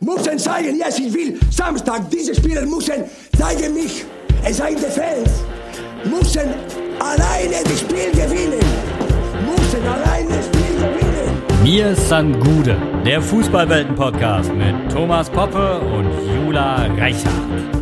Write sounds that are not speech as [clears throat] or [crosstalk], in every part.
müssen zeigen, yes, ich will Samstag, diese Spieler müssen zeigen mich, es seien die Fans, müssen alleine das Spiel gewinnen, müssen alleine das Spiel gewinnen. Mir san Gude, der Fußballwelten-Podcast mit Thomas Poppe und Jula Reichardt.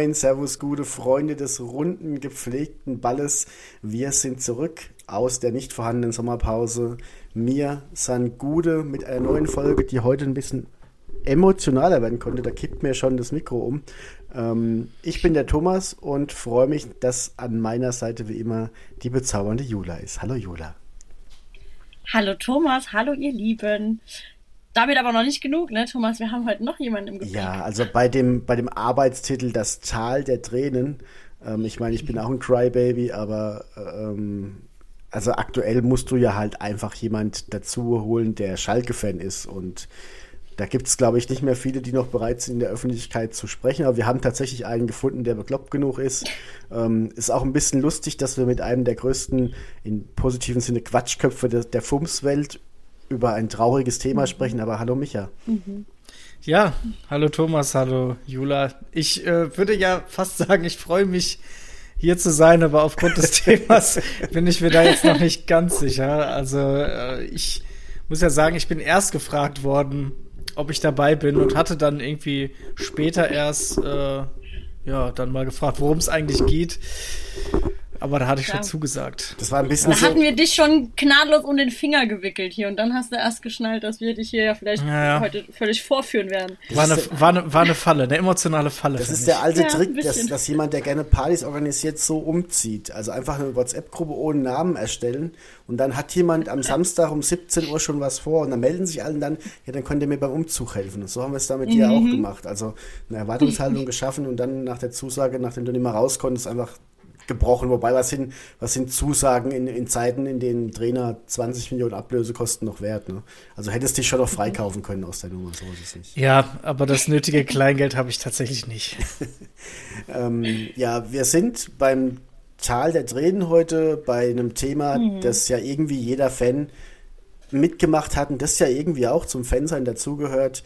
Moin, Servus, gute Freunde des runden, gepflegten Balles. Wir sind zurück aus der nicht vorhandenen Sommerpause. Mir san Gude mit einer neuen Folge, die heute ein bisschen emotionaler werden konnte. Da kippt mir schon das Mikro um. Ähm, ich bin der Thomas und freue mich, dass an meiner Seite wie immer die bezaubernde Jula ist. Hallo Jula. Hallo Thomas, hallo ihr Lieben damit aber noch nicht genug, ne, Thomas? Wir haben heute noch jemanden im Gepäck. Ja, also bei dem, bei dem Arbeitstitel Das Tal der Tränen, ähm, ich meine, ich bin auch ein Crybaby, aber ähm, also aktuell musst du ja halt einfach jemand dazu holen, der Schalke-Fan ist und da gibt es, glaube ich, nicht mehr viele, die noch bereit sind, in der Öffentlichkeit zu sprechen. Aber wir haben tatsächlich einen gefunden, der bekloppt genug ist. Ähm, ist auch ein bisschen lustig, dass wir mit einem der größten, in positiven Sinne, Quatschköpfe der, der FUMS-Welt über ein trauriges Thema mhm. sprechen, aber hallo Micha. Mhm. Ja, hallo Thomas, hallo Jula. Ich äh, würde ja fast sagen, ich freue mich hier zu sein, aber aufgrund des [laughs] Themas bin ich mir da jetzt noch nicht ganz sicher. Also äh, ich muss ja sagen, ich bin erst gefragt worden, ob ich dabei bin und hatte dann irgendwie später erst äh, ja dann mal gefragt, worum es eigentlich geht. Aber da hatte ich ja. schon zugesagt. Das war ein bisschen. Da so hatten wir dich schon gnadlos um den Finger gewickelt hier und dann hast du erst geschnallt, dass wir dich hier ja vielleicht ja, ja. heute völlig vorführen werden. War eine, war, eine, war eine Falle, eine emotionale Falle. Das ist der alte Trick, dass, dass jemand, der gerne Partys organisiert, so umzieht. Also einfach eine WhatsApp-Gruppe ohne Namen erstellen und dann hat jemand am Samstag um 17 Uhr schon was vor und dann melden sich allen dann, ja, dann könnt ihr mir beim Umzug helfen. Und so haben wir es da mit mhm. dir auch gemacht. Also eine Erwartungshaltung geschaffen und dann nach der Zusage, nachdem du nicht mehr raus konntest, einfach gebrochen. Wobei, was sind, was sind Zusagen in, in Zeiten, in denen Trainer 20 Millionen Ablöse kosten, noch wert? Ne? Also hättest du dich schon noch freikaufen können aus der Nummer, so ist es nicht. Ja, aber das nötige Kleingeld habe ich tatsächlich nicht. [laughs] ähm, ja, wir sind beim Tal der Tränen heute bei einem Thema, mhm. das ja irgendwie jeder Fan mitgemacht hat und das ja irgendwie auch zum Fansein dazugehört.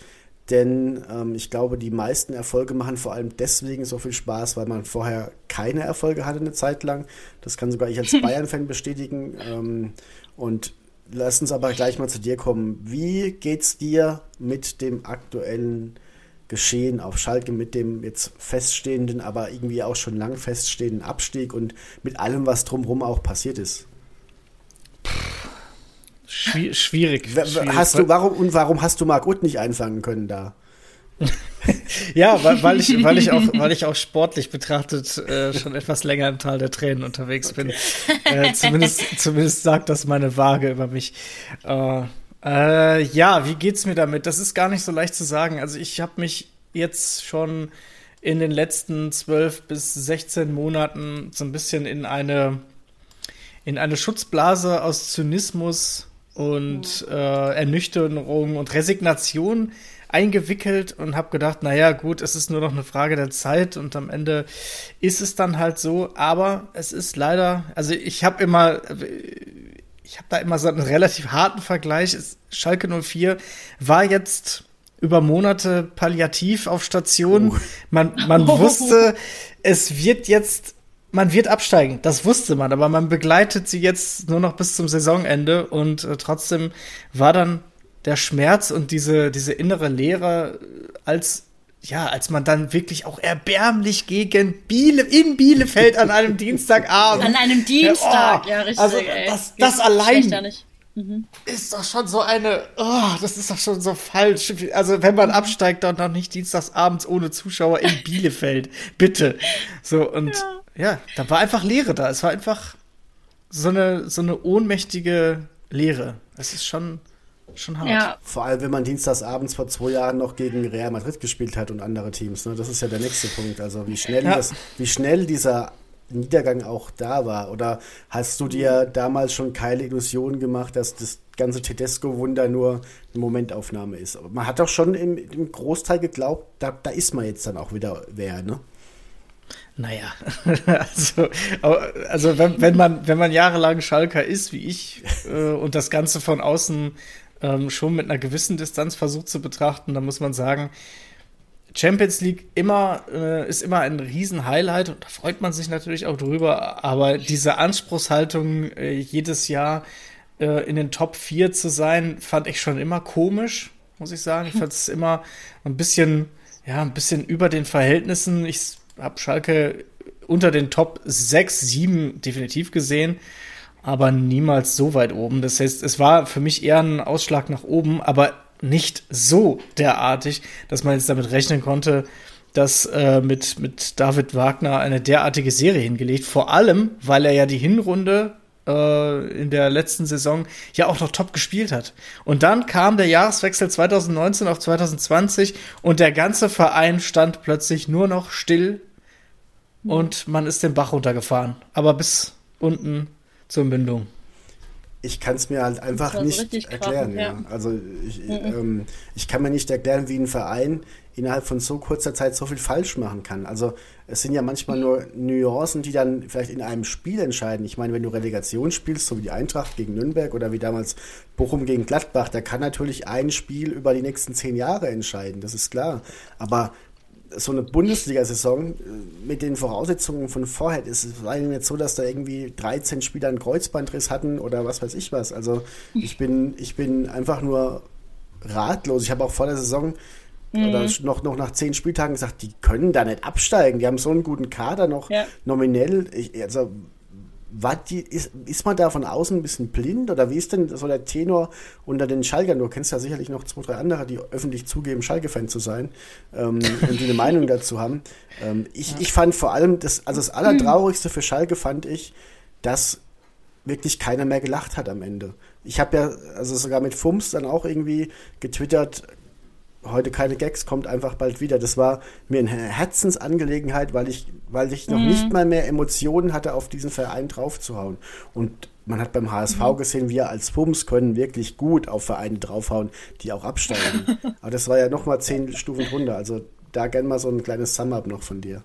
Denn ähm, ich glaube, die meisten Erfolge machen vor allem deswegen so viel Spaß, weil man vorher keine Erfolge hatte eine Zeit lang. Das kann sogar ich als [laughs] Bayern-Fan bestätigen. Ähm, und lass uns aber gleich mal zu dir kommen. Wie geht's dir mit dem aktuellen Geschehen auf Schalke, mit dem jetzt feststehenden, aber irgendwie auch schon lang feststehenden Abstieg und mit allem, was drumherum auch passiert ist? Schwierig, schwierig. Hast du, warum, und warum hast du Marc Uth nicht einfangen können da? [laughs] ja, weil, weil, ich, weil, ich auch, weil ich auch sportlich betrachtet äh, schon etwas länger im Tal der Tränen unterwegs bin. Äh, zumindest, [laughs] zumindest sagt das meine Waage über mich. Äh, äh, ja, wie geht's mir damit? Das ist gar nicht so leicht zu sagen. Also ich habe mich jetzt schon in den letzten zwölf bis 16 Monaten so ein bisschen in eine in eine Schutzblase aus Zynismus und äh, Ernüchterung und Resignation eingewickelt und habe gedacht, naja, gut, es ist nur noch eine Frage der Zeit und am Ende ist es dann halt so, aber es ist leider, also ich habe immer, ich habe da immer so einen relativ harten Vergleich. Schalke 04 war jetzt über Monate palliativ auf Station. Man, man [laughs] wusste, es wird jetzt man wird absteigen, das wusste man, aber man begleitet sie jetzt nur noch bis zum Saisonende und äh, trotzdem war dann der Schmerz und diese, diese innere Leere als ja, als man dann wirklich auch erbärmlich gegen Biele, in Bielefeld an einem Dienstagabend. An einem Dienstag, oh, ja, richtig. Also, das, das allein mhm. ist doch schon so eine, oh, das ist doch schon so falsch. Also, wenn man absteigt, dann noch nicht dienstagsabends ohne Zuschauer in [laughs] Bielefeld. Bitte. So, und ja ja, da war einfach Leere da. Es war einfach so eine, so eine ohnmächtige Leere. Es ist schon, schon hart. Ja. Vor allem, wenn man dienstagsabends vor zwei Jahren noch gegen Real Madrid gespielt hat und andere Teams. Ne? Das ist ja der nächste Punkt. Also wie schnell, ja. das, wie schnell dieser Niedergang auch da war? Oder hast du dir damals schon keine Illusionen gemacht, dass das ganze Tedesco-Wunder nur eine Momentaufnahme ist? Aber man hat doch schon im, im Großteil geglaubt, da, da ist man jetzt dann auch wieder wer, ne? Naja, [laughs] also, also wenn, wenn, man, wenn man jahrelang Schalker ist, wie ich, äh, und das Ganze von außen ähm, schon mit einer gewissen Distanz versucht zu betrachten, dann muss man sagen, Champions League immer, äh, ist immer ein Riesen-Highlight und da freut man sich natürlich auch drüber, aber diese Anspruchshaltung äh, jedes Jahr äh, in den Top 4 zu sein, fand ich schon immer komisch, muss ich sagen. Ich [laughs] fand es immer ein bisschen, ja, ein bisschen über den Verhältnissen. Ich habe Schalke unter den Top 6, 7 definitiv gesehen, aber niemals so weit oben. Das heißt, es war für mich eher ein Ausschlag nach oben, aber nicht so derartig, dass man jetzt damit rechnen konnte, dass äh, mit, mit David Wagner eine derartige Serie hingelegt. Vor allem, weil er ja die Hinrunde äh, in der letzten Saison ja auch noch top gespielt hat. Und dann kam der Jahreswechsel 2019 auf 2020 und der ganze Verein stand plötzlich nur noch still und man ist den Bach runtergefahren. Aber bis unten zur Mündung ich kann es mir halt einfach nicht erklären. Krachen, ja. Also ich, mhm. ähm, ich kann mir nicht erklären, wie ein Verein innerhalb von so kurzer Zeit so viel falsch machen kann. Also es sind ja manchmal nur Nuancen, die dann vielleicht in einem Spiel entscheiden. Ich meine, wenn du Relegation spielst, so wie die Eintracht gegen Nürnberg oder wie damals Bochum gegen Gladbach, da kann natürlich ein Spiel über die nächsten zehn Jahre entscheiden, das ist klar. Aber so eine Bundesliga-Saison äh, mit den Voraussetzungen von vorher ist es war nicht so, dass da irgendwie 13 Spieler einen Kreuzbandriss hatten oder was weiß ich was. Also ich bin, ich bin einfach nur ratlos. Ich habe auch vor der Saison mhm. oder noch, noch nach zehn Spieltagen gesagt, die können da nicht absteigen. Die haben so einen guten Kader noch ja. nominell. Ich, also die, ist, ist man da von außen ein bisschen blind oder wie ist denn so der Tenor unter den Schalkern? Du kennst ja sicherlich noch zwei, drei andere, die öffentlich zugeben, Schalke-Fan zu sein ähm, [laughs] und die eine Meinung dazu haben. Ähm, ich, ja. ich fand vor allem, das, also das Allertraurigste für Schalke fand ich, dass wirklich keiner mehr gelacht hat am Ende. Ich habe ja, also sogar mit Fums dann auch irgendwie getwittert, heute keine Gags, kommt einfach bald wieder. Das war mir eine Herzensangelegenheit, weil ich, weil ich noch mhm. nicht mal mehr Emotionen hatte, auf diesen Verein draufzuhauen. Und man hat beim HSV mhm. gesehen, wir als Pums können wirklich gut auf Vereine draufhauen, die auch absteigen. [laughs] Aber das war ja noch mal zehn Stufen drunter. Also da gern mal so ein kleines Sum-Up noch von dir.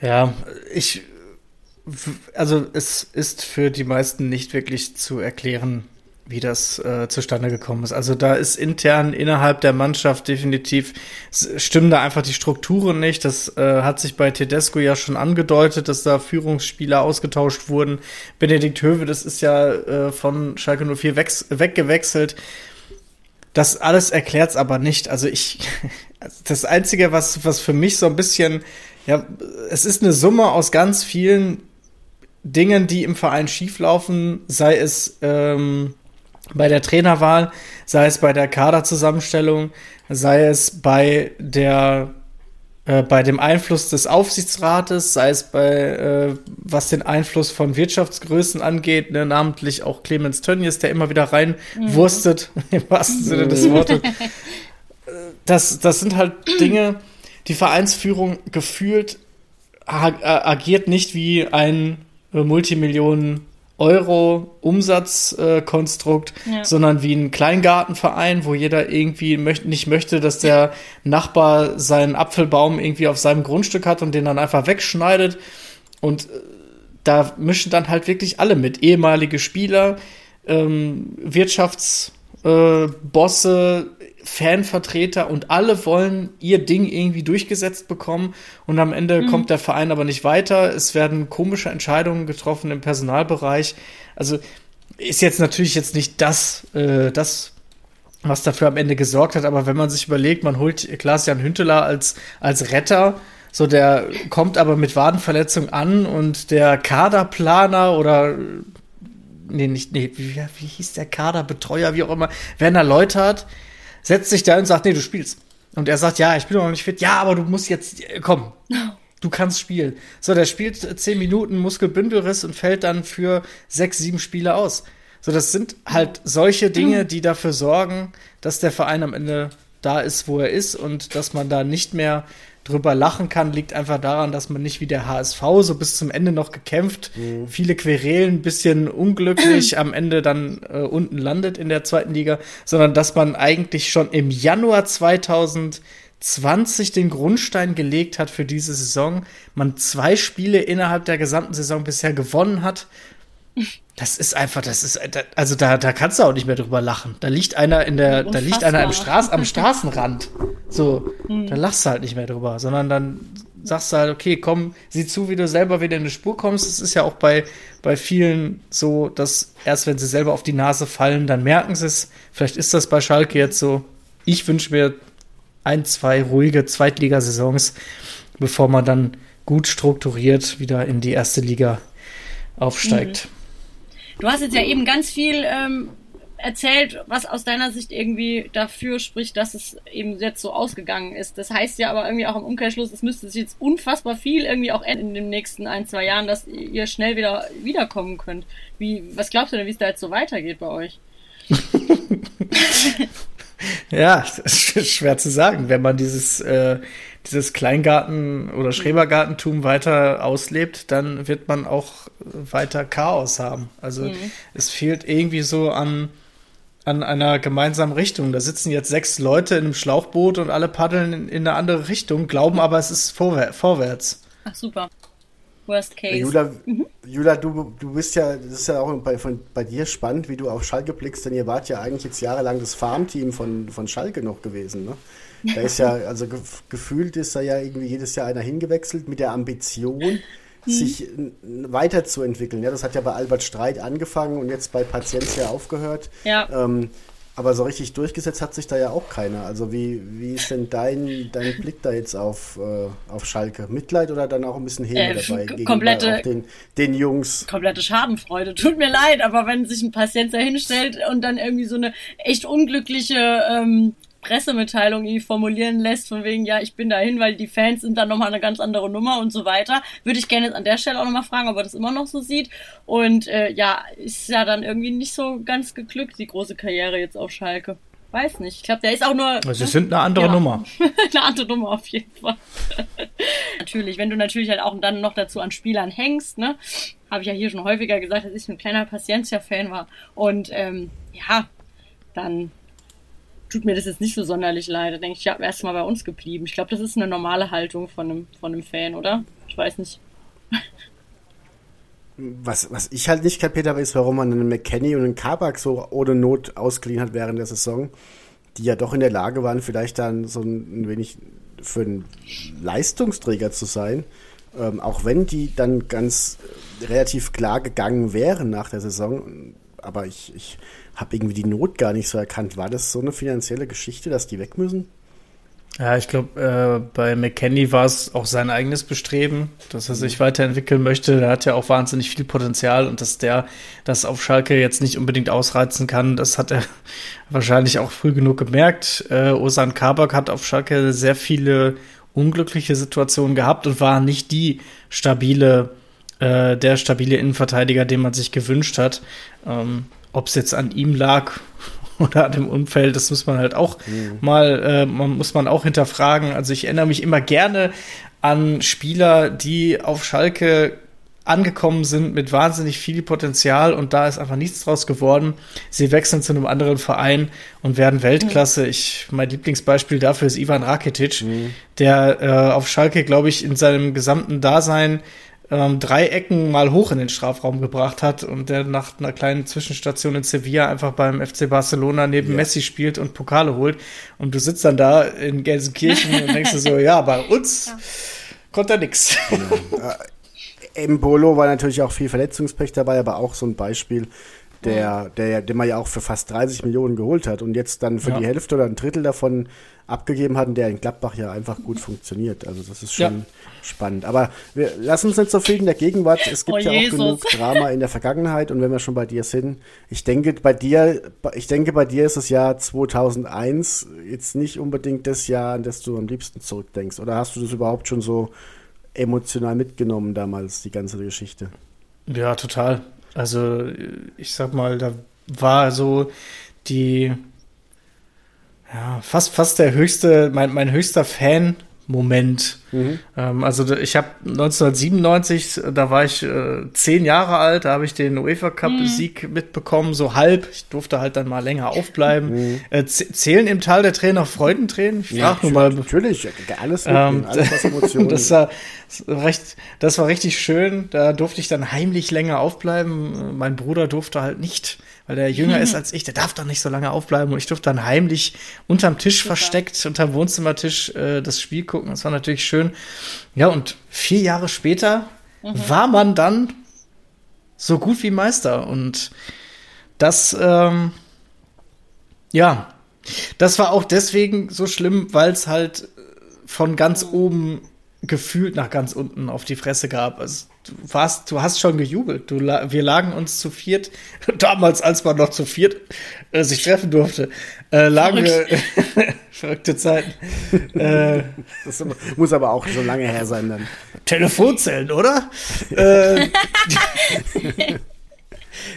Ja, ich, also es ist für die meisten nicht wirklich zu erklären, wie das äh, zustande gekommen ist. Also da ist intern innerhalb der Mannschaft definitiv stimmen da einfach die Strukturen nicht. Das äh, hat sich bei Tedesco ja schon angedeutet, dass da Führungsspieler ausgetauscht wurden. Benedikt Höwe, das ist ja äh, von Schalke 04 weg, weggewechselt. Das alles erklärt's aber nicht. Also ich, [laughs] das einzige, was was für mich so ein bisschen, ja, es ist eine Summe aus ganz vielen Dingen, die im Verein schieflaufen, sei es ähm, bei der Trainerwahl, sei es bei der Kaderzusammenstellung, sei es bei der äh, bei dem Einfluss des Aufsichtsrates, sei es bei äh, was den Einfluss von Wirtschaftsgrößen angeht, ne, namentlich auch Clemens Tönnies, der immer wieder reinwurstet, mhm. [laughs] im wahrsten Sinne des Wortes. [laughs] Das, das sind halt Dinge, die Vereinsführung gefühlt agiert nicht wie ein äh, Multimillionen Euro-Umsatzkonstrukt, äh, ja. sondern wie ein Kleingartenverein, wo jeder irgendwie möcht nicht möchte, dass der Nachbar seinen Apfelbaum irgendwie auf seinem Grundstück hat und den dann einfach wegschneidet. Und äh, da mischen dann halt wirklich alle mit. Ehemalige Spieler, ähm, Wirtschaftsbosse, äh, Fanvertreter und alle wollen ihr Ding irgendwie durchgesetzt bekommen und am Ende mhm. kommt der Verein aber nicht weiter. Es werden komische Entscheidungen getroffen im Personalbereich. Also ist jetzt natürlich jetzt nicht das, äh, das was dafür am Ende gesorgt hat, aber wenn man sich überlegt, man holt Klaas-Jan Hünteler als, als Retter, so der kommt aber mit Wadenverletzung an und der Kaderplaner oder nee, nicht, nee, wie, wie hieß der Kaderbetreuer, wie auch immer, Werner Leutert, setzt sich da und sagt, nee, du spielst. Und er sagt, ja, ich bin noch nicht fit. Ja, aber du musst jetzt, äh, komm, [laughs] du kannst spielen. So, der spielt zehn Minuten Muskelbündelriss und fällt dann für sechs, sieben Spiele aus. So, das sind halt solche Dinge, die dafür sorgen, dass der Verein am Ende da ist, wo er ist und dass man da nicht mehr drüber lachen kann, liegt einfach daran, dass man nicht wie der HSV so bis zum Ende noch gekämpft, mhm. viele Querelen, bisschen unglücklich am Ende dann äh, unten landet in der zweiten Liga, sondern dass man eigentlich schon im Januar 2020 den Grundstein gelegt hat für diese Saison, man zwei Spiele innerhalb der gesamten Saison bisher gewonnen hat das ist einfach, das ist, also da, da kannst du auch nicht mehr drüber lachen. Da liegt einer in der, Unfassbar. da liegt einer am, Straß, am Straßenrand. So, hm. da lachst du halt nicht mehr drüber, sondern dann sagst du halt, okay, komm, sieh zu, wie du selber wieder in eine Spur kommst. Es ist ja auch bei, bei vielen so, dass erst wenn sie selber auf die Nase fallen, dann merken sie es. Vielleicht ist das bei Schalke jetzt so. Ich wünsche mir ein, zwei ruhige Zweitligasaisons, bevor man dann gut strukturiert wieder in die erste Liga aufsteigt. Mhm. Du hast jetzt ja eben ganz viel ähm, erzählt, was aus deiner Sicht irgendwie dafür spricht, dass es eben jetzt so ausgegangen ist. Das heißt ja aber irgendwie auch im Umkehrschluss, es müsste sich jetzt unfassbar viel irgendwie auch ändern in den nächsten ein, zwei Jahren, dass ihr schnell wieder wiederkommen könnt. Wie, was glaubst du denn, wie es da jetzt so weitergeht bei euch? [laughs] ja, das ist schwer zu sagen, wenn man dieses äh, dieses Kleingarten- oder Schrebergartentum weiter auslebt, dann wird man auch weiter Chaos haben. Also mhm. es fehlt irgendwie so an, an einer gemeinsamen Richtung. Da sitzen jetzt sechs Leute in einem Schlauchboot und alle paddeln in, in eine andere Richtung, glauben aber, es ist vorwär vorwärts. Ach super. Worst case. Jula, mhm. Jula du, du bist ja, das ist ja auch bei, von, bei dir spannend, wie du auf Schalke blickst, denn ihr wart ja eigentlich jetzt jahrelang das Farmteam von, von Schalke noch gewesen, ne? Da ist ja, also gefühlt ist da ja irgendwie jedes Jahr einer hingewechselt mit der Ambition, hm. sich weiterzuentwickeln. Ja, das hat ja bei Albert Streit angefangen und jetzt bei Patientia aufgehört. Ja. Ähm, aber so richtig durchgesetzt hat sich da ja auch keiner. Also wie, wie ist denn dein, dein Blick da jetzt auf, äh, auf Schalke? Mitleid oder dann auch ein bisschen Häme äh, dabei? Komplette, den, den Jungs. Komplette Schadenfreude. Tut mir leid, aber wenn sich ein Patient da hinstellt und dann irgendwie so eine echt unglückliche ähm, Pressemitteilung irgendwie formulieren lässt, von wegen, ja, ich bin dahin, weil die Fans sind dann nochmal eine ganz andere Nummer und so weiter. Würde ich gerne jetzt an der Stelle auch nochmal fragen, ob er das immer noch so sieht. Und äh, ja, ist ja dann irgendwie nicht so ganz geglückt, die große Karriere jetzt auf Schalke. Weiß nicht. Ich glaube, der ist auch nur. Also, sie sind eine andere ja, Nummer. [laughs] eine andere Nummer auf jeden Fall. [laughs] natürlich, wenn du natürlich halt auch dann noch dazu an Spielern hängst, ne? Habe ich ja hier schon häufiger gesagt, dass ich ein kleiner Paciencia-Fan war. Und ähm, ja, dann tut mir das jetzt nicht so sonderlich leid. Da denke ich, ja, wärst du mal bei uns geblieben. Ich glaube, das ist eine normale Haltung von einem, von einem Fan, oder? Ich weiß nicht. Was, was ich halt nicht kapiert habe, ist, warum man einen McKenny und einen Kabak so ohne Not ausgeliehen hat während der Saison, die ja doch in der Lage waren, vielleicht dann so ein wenig für einen Leistungsträger zu sein. Ähm, auch wenn die dann ganz relativ klar gegangen wären nach der Saison. Aber ich, ich habe irgendwie die Not gar nicht so erkannt. War das so eine finanzielle Geschichte, dass die weg müssen? Ja, ich glaube, äh, bei McKenny war es auch sein eigenes Bestreben, dass er sich weiterentwickeln möchte. Der hat ja auch wahnsinnig viel Potenzial und dass der das auf Schalke jetzt nicht unbedingt ausreizen kann, das hat er [laughs] wahrscheinlich auch früh genug gemerkt. Äh, Osan Kabak hat auf Schalke sehr viele unglückliche Situationen gehabt und war nicht die stabile, äh, der stabile Innenverteidiger, den man sich gewünscht hat. Ähm, ob es jetzt an ihm lag [laughs] oder an dem Umfeld, das muss man halt auch mhm. mal, äh, man muss man auch hinterfragen. Also ich erinnere mich immer gerne an Spieler, die auf Schalke angekommen sind mit wahnsinnig viel Potenzial und da ist einfach nichts draus geworden. Sie wechseln zu einem anderen Verein und werden Weltklasse. Mhm. Ich, mein Lieblingsbeispiel dafür ist Ivan Rakitic, mhm. der äh, auf Schalke, glaube ich, in seinem gesamten Dasein ähm, drei Ecken mal hoch in den Strafraum gebracht hat und der nach einer kleinen Zwischenstation in Sevilla einfach beim FC Barcelona neben ja. Messi spielt und Pokale holt. Und du sitzt dann da in Gelsenkirchen und denkst dir so, [laughs] ja, bei uns ja. konnte er nix. Ja. Äh, Mbolo war natürlich auch viel Verletzungspech dabei, aber auch so ein Beispiel, der, der, den man ja auch für fast 30 Millionen geholt hat und jetzt dann für ja. die Hälfte oder ein Drittel davon abgegeben hat und der in Gladbach ja einfach gut funktioniert. Also das ist schon ja. spannend. Aber wir lassen uns nicht so viel in der Gegenwart. Es gibt oh, ja auch Jesus. genug Drama in der Vergangenheit und wenn wir schon bei dir sind, ich denke bei dir, ich denke bei dir ist das Jahr 2001 jetzt nicht unbedingt das Jahr, an das du am liebsten zurückdenkst. Oder hast du das überhaupt schon so emotional mitgenommen damals, die ganze Geschichte? Ja, total. Also ich sag mal, da war so die ja, fast, fast der höchste, mein, mein höchster Fan Moment. Mhm. Ähm, also ich habe 1997, da war ich äh, zehn Jahre alt, da habe ich den UEFA Cup mhm. Sieg mitbekommen, so halb. Ich durfte halt dann mal länger aufbleiben. Mhm. Äh, zählen im Tal der Trainer Freudentränen? Ich ja, nur mal. Natürlich, alles, ähm, alles was [laughs] Emotionen. das war recht, das war richtig schön. Da durfte ich dann heimlich länger aufbleiben. Mein Bruder durfte halt nicht weil der jünger ist als ich, der darf doch nicht so lange aufbleiben und ich durfte dann heimlich unterm Tisch Super. versteckt, unterm Wohnzimmertisch äh, das Spiel gucken. Das war natürlich schön. Ja, und vier Jahre später mhm. war man dann so gut wie Meister und das, ähm, ja, das war auch deswegen so schlimm, weil es halt von ganz mhm. oben gefühlt nach ganz unten auf die Fresse gab. Also, du warst, du hast schon gejubelt. Du, wir lagen uns zu viert, [laughs] damals, als man noch zu viert äh, sich treffen durfte, äh, lagen wir, [laughs] verrückte Zeiten. äh, das muss aber auch schon lange her sein dann. Telefonzellen, oder? [laughs] äh,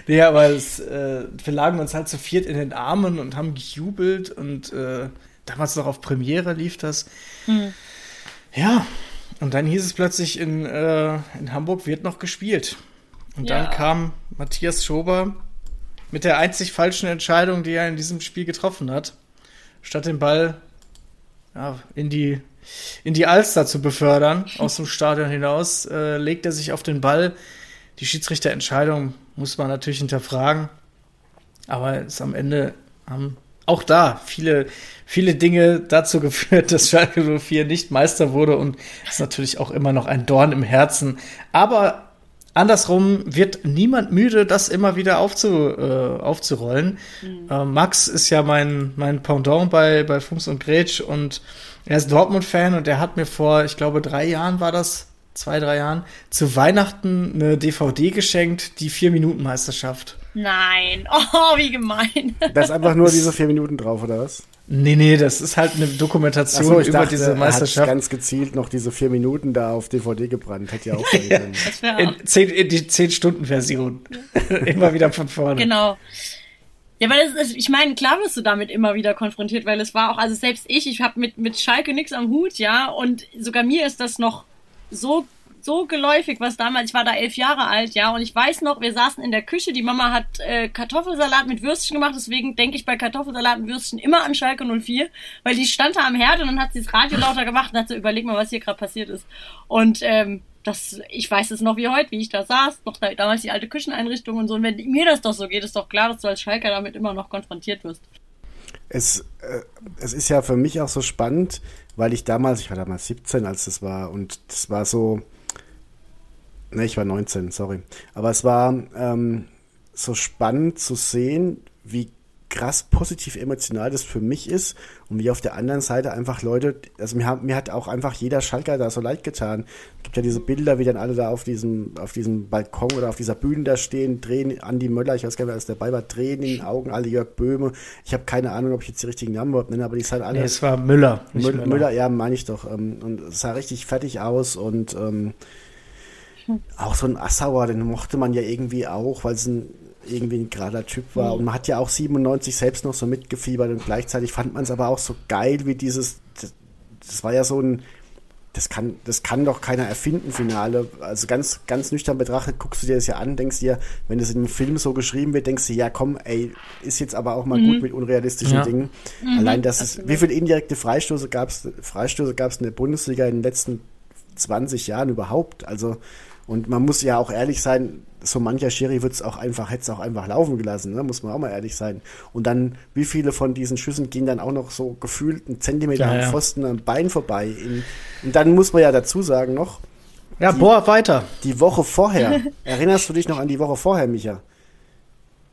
nee, aber es, äh, wir lagen uns halt zu viert in den Armen und haben gejubelt und äh, damals noch auf Premiere lief das. Hm. Ja, und dann hieß es plötzlich, in, äh, in Hamburg wird noch gespielt. Und ja. dann kam Matthias Schober mit der einzig falschen Entscheidung, die er in diesem Spiel getroffen hat. Statt den Ball ja, in, die, in die Alster zu befördern, [laughs] aus dem Stadion hinaus, äh, legt er sich auf den Ball. Die Schiedsrichterentscheidung muss man natürlich hinterfragen. Aber es am Ende haben auch da viele, viele Dinge dazu geführt, [laughs] dass Schalke 04 nicht Meister wurde und ist natürlich auch immer noch ein Dorn im Herzen. Aber andersrum wird niemand müde, das immer wieder aufzu, äh, aufzurollen. Mhm. Äh, Max ist ja mein, mein Pendant bei, bei Funks und Gretsch und er ist Dortmund-Fan und er hat mir vor, ich glaube, drei Jahren war das, zwei, drei Jahren, zu Weihnachten eine DVD geschenkt, die Vier-Minuten-Meisterschaft. Nein, [laughs] oh, wie gemein. Da ist einfach nur diese vier Minuten drauf, oder was? Nee, nee, das ist halt eine Dokumentation so, über dachte, diese Meisterschaft. Er hat ganz gezielt noch diese vier Minuten da auf DVD gebrannt. Hätte ja auch [laughs] ja, in, zehn, in die zehn Stunden Version. [laughs] immer wieder von vorne. Genau. Ja, weil es ist, ich meine, klar wirst du damit immer wieder konfrontiert, weil es war auch, also selbst ich, ich habe mit, mit Schalke nichts am Hut, ja, und sogar mir ist das noch so so geläufig, was damals, ich war da elf Jahre alt, ja, und ich weiß noch, wir saßen in der Küche, die Mama hat äh, Kartoffelsalat mit Würstchen gemacht, deswegen denke ich bei Kartoffelsalat mit Würstchen immer an Schalke 04, weil die stand da am Herd und dann hat sie das Radio lauter gemacht und hat so, überleg mal, was hier gerade passiert ist. Und ähm, das, ich weiß es noch wie heute, wie ich da saß, noch da, damals die alte Kücheneinrichtung und so. Und wenn mir das doch so geht, ist doch klar, dass du als Schalker damit immer noch konfrontiert wirst. Es, äh, es ist ja für mich auch so spannend, weil ich damals, ich war damals 17, als das war, und das war so, Ne, ich war 19, sorry. Aber es war ähm, so spannend zu sehen, wie krass positiv emotional das für mich ist und wie auf der anderen Seite einfach Leute, also mir hat, mir hat auch einfach jeder Schalker da so leid getan. Es gibt ja diese Bilder, wie dann alle da auf diesem, auf diesem Balkon oder auf dieser Bühne da stehen, drehen Andi Möller, ich weiß gar nicht, wer ist dabei war, drehen in den Augen, alle Jörg Böhme. Ich habe keine Ahnung, ob ich jetzt die richtigen Namen überhaupt nenne, aber die sahen alle. Nee, es war Müller. Müller, Müller, ja, meine ich doch. Ähm, und es sah richtig fertig aus und ähm, auch so ein Assauer, den mochte man ja irgendwie auch, weil es ein irgendwie ein gerader Typ war. Mhm. Und man hat ja auch 97 selbst noch so mitgefiebert und gleichzeitig fand man es aber auch so geil, wie dieses, das, das, war ja so ein, das kann, das kann doch keiner erfinden, Finale. Also ganz, ganz nüchtern betrachtet, guckst du dir das ja an, denkst dir, wenn das in einem Film so geschrieben wird, denkst du, ja komm, ey, ist jetzt aber auch mal mhm. gut mit unrealistischen ja. Dingen. Mhm, Allein das ist, wie viele indirekte Freistöße gab es, Freistöße gab es in der Bundesliga in den letzten 20 Jahren überhaupt? Also, und man muss ja auch ehrlich sein, so mancher Schiri wird es auch einfach, hätte es auch einfach laufen gelassen, ne? muss man auch mal ehrlich sein. Und dann, wie viele von diesen Schüssen gehen dann auch noch so gefühlt einen Zentimeter ja, am ja. Pfosten am Bein vorbei. In, und dann muss man ja dazu sagen noch. Ja, die, boah, weiter. Die Woche vorher. [laughs] erinnerst du dich noch an die Woche vorher, Micha?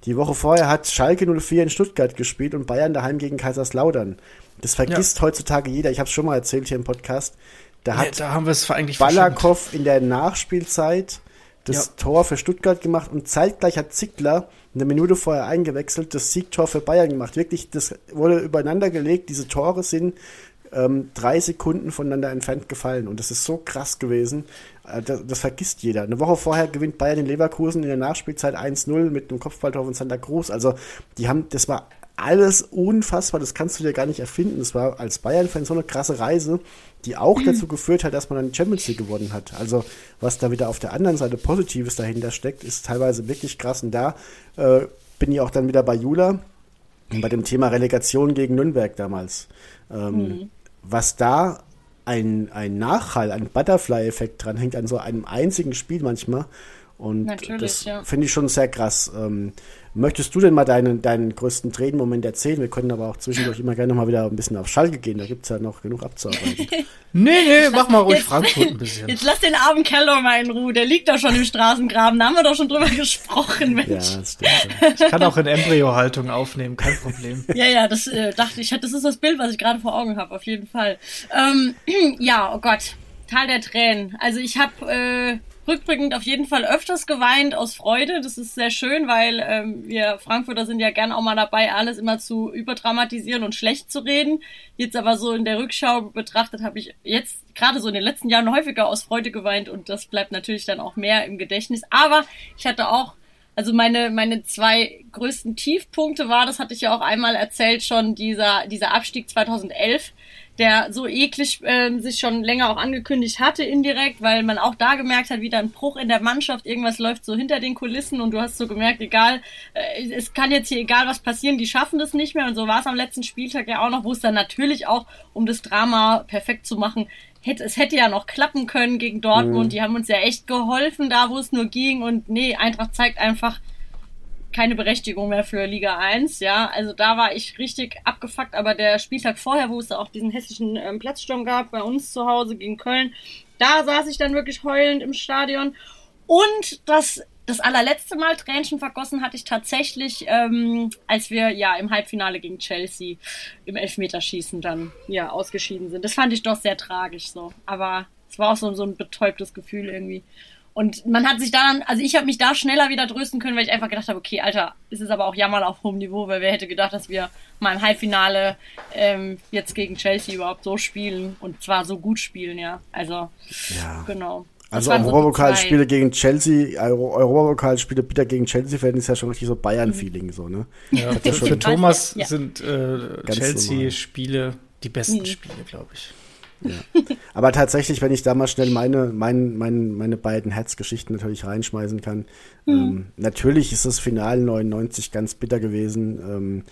Die Woche vorher hat Schalke 04 in Stuttgart gespielt und Bayern daheim gegen Kaiserslautern. Das vergisst ja. heutzutage jeder. Ich habe es schon mal erzählt hier im Podcast. Da hat ja, da haben wir es eigentlich Balakow in der Nachspielzeit das ja. Tor für Stuttgart gemacht und zeitgleich hat Zickler eine Minute vorher eingewechselt, das Siegtor für Bayern gemacht. Wirklich, das wurde übereinander gelegt. Diese Tore sind ähm, drei Sekunden voneinander entfernt gefallen und das ist so krass gewesen. Äh, das, das, vergisst jeder. Eine Woche vorher gewinnt Bayern in Leverkusen in der Nachspielzeit 1-0 mit einem Kopfballtor von Santa Cruz. Also, die haben, das war alles unfassbar, das kannst du dir gar nicht erfinden. Das war als Bayern-Fan so eine krasse Reise, die auch mhm. dazu geführt hat, dass man dann Champions League gewonnen hat. Also was da wieder auf der anderen Seite Positives dahinter steckt, ist teilweise wirklich krass. Und da äh, bin ich auch dann wieder bei Jula, bei dem Thema Relegation gegen Nürnberg damals. Ähm, mhm. Was da ein, ein Nachhall, ein Butterfly-Effekt dran hängt an so einem einzigen Spiel manchmal. Und Natürlich, das ja. finde ich schon sehr krass. Ähm, Möchtest du denn mal deinen, deinen größten Tränenmoment erzählen? Wir können aber auch zwischendurch immer gerne mal wieder ein bisschen auf Schalke gehen. Da gibt es ja noch genug abzuarbeiten. [laughs] nee, nee, mach mal ruhig jetzt, Frankfurt ein [laughs] bisschen. Jetzt lass den armen Keller mal in Ruhe. Der liegt doch schon im Straßengraben. Da haben wir doch schon drüber [laughs] gesprochen, Mensch. Ja, das stimmt. Ich kann auch in Embryo-Haltung aufnehmen, kein Problem. ja, ja, das äh, dachte ich. Das ist das Bild, was ich gerade vor Augen habe, auf jeden Fall. Ähm, [clears throat] ja, oh Gott. Tal der Tränen. Also ich habe... Äh, rückblickend auf jeden Fall öfters geweint aus Freude. Das ist sehr schön, weil ähm, wir Frankfurter sind ja gern auch mal dabei, alles immer zu überdramatisieren und schlecht zu reden. Jetzt aber so in der Rückschau betrachtet habe ich jetzt gerade so in den letzten Jahren häufiger aus Freude geweint und das bleibt natürlich dann auch mehr im Gedächtnis. Aber ich hatte auch also meine, meine zwei größten Tiefpunkte war, das hatte ich ja auch einmal erzählt schon, dieser, dieser Abstieg 2011 der so eklig äh, sich schon länger auch angekündigt hatte indirekt, weil man auch da gemerkt hat, wieder ein Bruch in der Mannschaft, irgendwas läuft so hinter den Kulissen und du hast so gemerkt, egal, äh, es kann jetzt hier egal was passieren, die schaffen das nicht mehr. Und so war es am letzten Spieltag ja auch noch, wo es dann natürlich auch, um das Drama perfekt zu machen, hätte, es hätte ja noch klappen können gegen Dortmund, mhm. die haben uns ja echt geholfen, da wo es nur ging. Und nee, Eintracht zeigt einfach, keine Berechtigung mehr für Liga 1, ja. Also da war ich richtig abgefuckt, aber der Spieltag vorher, wo es auch diesen hessischen ähm, Platzsturm gab, bei uns zu Hause gegen Köln, da saß ich dann wirklich heulend im Stadion. Und das, das allerletzte Mal Tränchen vergossen hatte ich tatsächlich, ähm, als wir ja im Halbfinale gegen Chelsea im Elfmeterschießen dann ja ausgeschieden sind. Das fand ich doch sehr tragisch so. Aber es war auch so, so ein betäubtes Gefühl irgendwie. Und man hat sich dann, also ich habe mich da schneller wieder trösten können, weil ich einfach gedacht habe, okay, Alter, ist es aber auch Jammer auf hohem Niveau, weil wer hätte gedacht, dass wir mal im Halbfinale ähm, jetzt gegen Chelsea überhaupt so spielen und zwar so gut spielen, ja. Also, ja. genau. Also Europapokalspiele so gegen Chelsea, Europapokalspiele bitte gegen Chelsea werden ist ja schon richtig so Bayern-Feeling, so, ne? Ja, für, für Thomas ja. sind äh, Chelsea-Spiele die besten mhm. Spiele, glaube ich. Ja. Aber tatsächlich, wenn ich da mal schnell meine, mein, mein, meine beiden Herzgeschichten natürlich reinschmeißen kann, mhm. ähm, natürlich ist das Finale 99 ganz bitter gewesen. Ähm,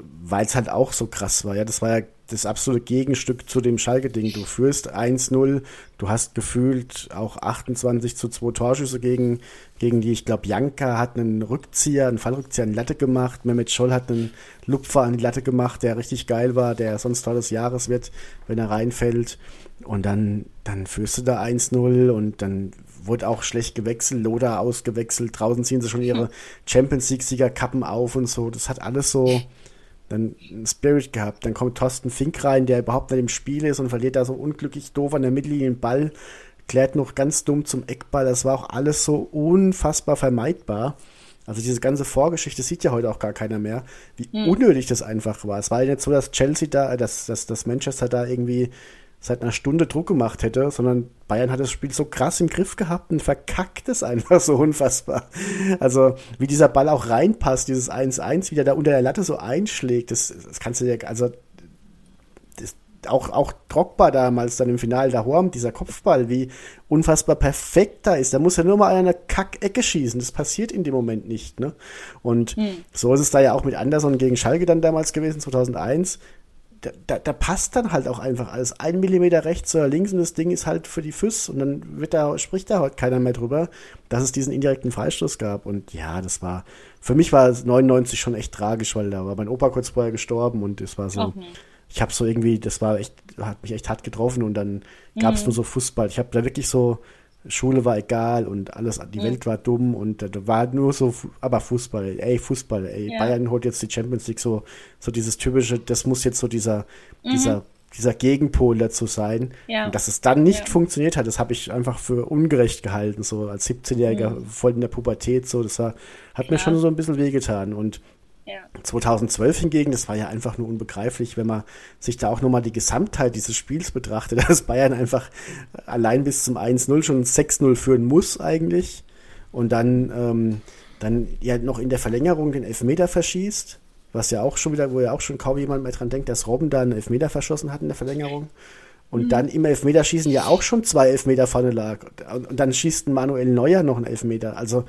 weil es halt auch so krass war. Ja, das war ja das absolute Gegenstück zu dem Schalke-Ding. Du führst 1-0, du hast gefühlt auch 28 zu 2 Torschüsse gegen, gegen die, ich glaube, Janka hat einen Rückzieher, einen Fallrückzieher an die Latte gemacht, Mehmet Scholl hat einen Lupfer an die Latte gemacht, der richtig geil war, der sonst Tor des Jahres wird, wenn er reinfällt. Und dann, dann führst du da 1-0 und dann wurde auch schlecht gewechselt, Loda ausgewechselt, draußen ziehen sie schon ihre Champions League-Siegerkappen auf und so. Das hat alles so dann einen Spirit gehabt. Dann kommt Thorsten Fink rein, der überhaupt nicht im Spiel ist und verliert da so unglücklich doof an der Mittellinie den Ball, klärt noch ganz dumm zum Eckball. Das war auch alles so unfassbar vermeidbar. Also diese ganze Vorgeschichte sieht ja heute auch gar keiner mehr, wie hm. unnötig das einfach war. Es war ja nicht so, dass Chelsea da, dass, dass, dass Manchester da irgendwie seit einer Stunde Druck gemacht hätte, sondern Bayern hat das Spiel so krass im Griff gehabt und verkackt es einfach so unfassbar. Also, wie dieser Ball auch reinpasst, dieses 1-1, wie der da unter der Latte so einschlägt, das, das kannst du dir, also, das, auch, auch Drogba damals dann im Finale da Horm, dieser Kopfball, wie unfassbar perfekt da ist. Da muss er nur mal an einer Kackecke schießen. Das passiert in dem Moment nicht, ne? Und hm. so ist es da ja auch mit Anderson gegen Schalke dann damals gewesen, 2001 da, da, passt dann halt auch einfach alles. Ein Millimeter rechts oder links und das Ding ist halt für die Füße und dann wird da, spricht da heute keiner mehr drüber, dass es diesen indirekten Freistoß gab. Und ja, das war, für mich war es 99 schon echt tragisch, weil da war mein Opa kurz vorher gestorben und es war so, ich habe so irgendwie, das war echt, hat mich echt hart getroffen und dann gab es mhm. nur so Fußball. Ich habe da wirklich so, Schule war egal und alles, die mhm. Welt war dumm und da war nur so, aber Fußball, ey, Fußball, ey, ja. Bayern holt jetzt die Champions League, so, so dieses typische, das muss jetzt so dieser, mhm. dieser, dieser Gegenpol dazu sein. Ja. Und dass es dann nicht ja. funktioniert hat, das habe ich einfach für ungerecht gehalten, so als 17-Jähriger, mhm. voll in der Pubertät, so, das war, hat mir schon so ein bisschen wehgetan und ja. 2012 hingegen, das war ja einfach nur unbegreiflich, wenn man sich da auch nochmal die Gesamtheit dieses Spiels betrachtet, [laughs] dass Bayern einfach allein bis zum 1-0 schon 6-0 führen muss eigentlich und dann, ähm, dann ja noch in der Verlängerung den Elfmeter verschießt was ja auch schon wieder, wo ja auch schon kaum jemand mehr dran denkt, dass Robben da einen Elfmeter verschossen hat in der Verlängerung. Und mhm. dann im Elfmeterschießen ja auch schon zwei Elfmeter vorne lag. Und, und dann schießt ein Manuel Neuer noch einen Elfmeter. Also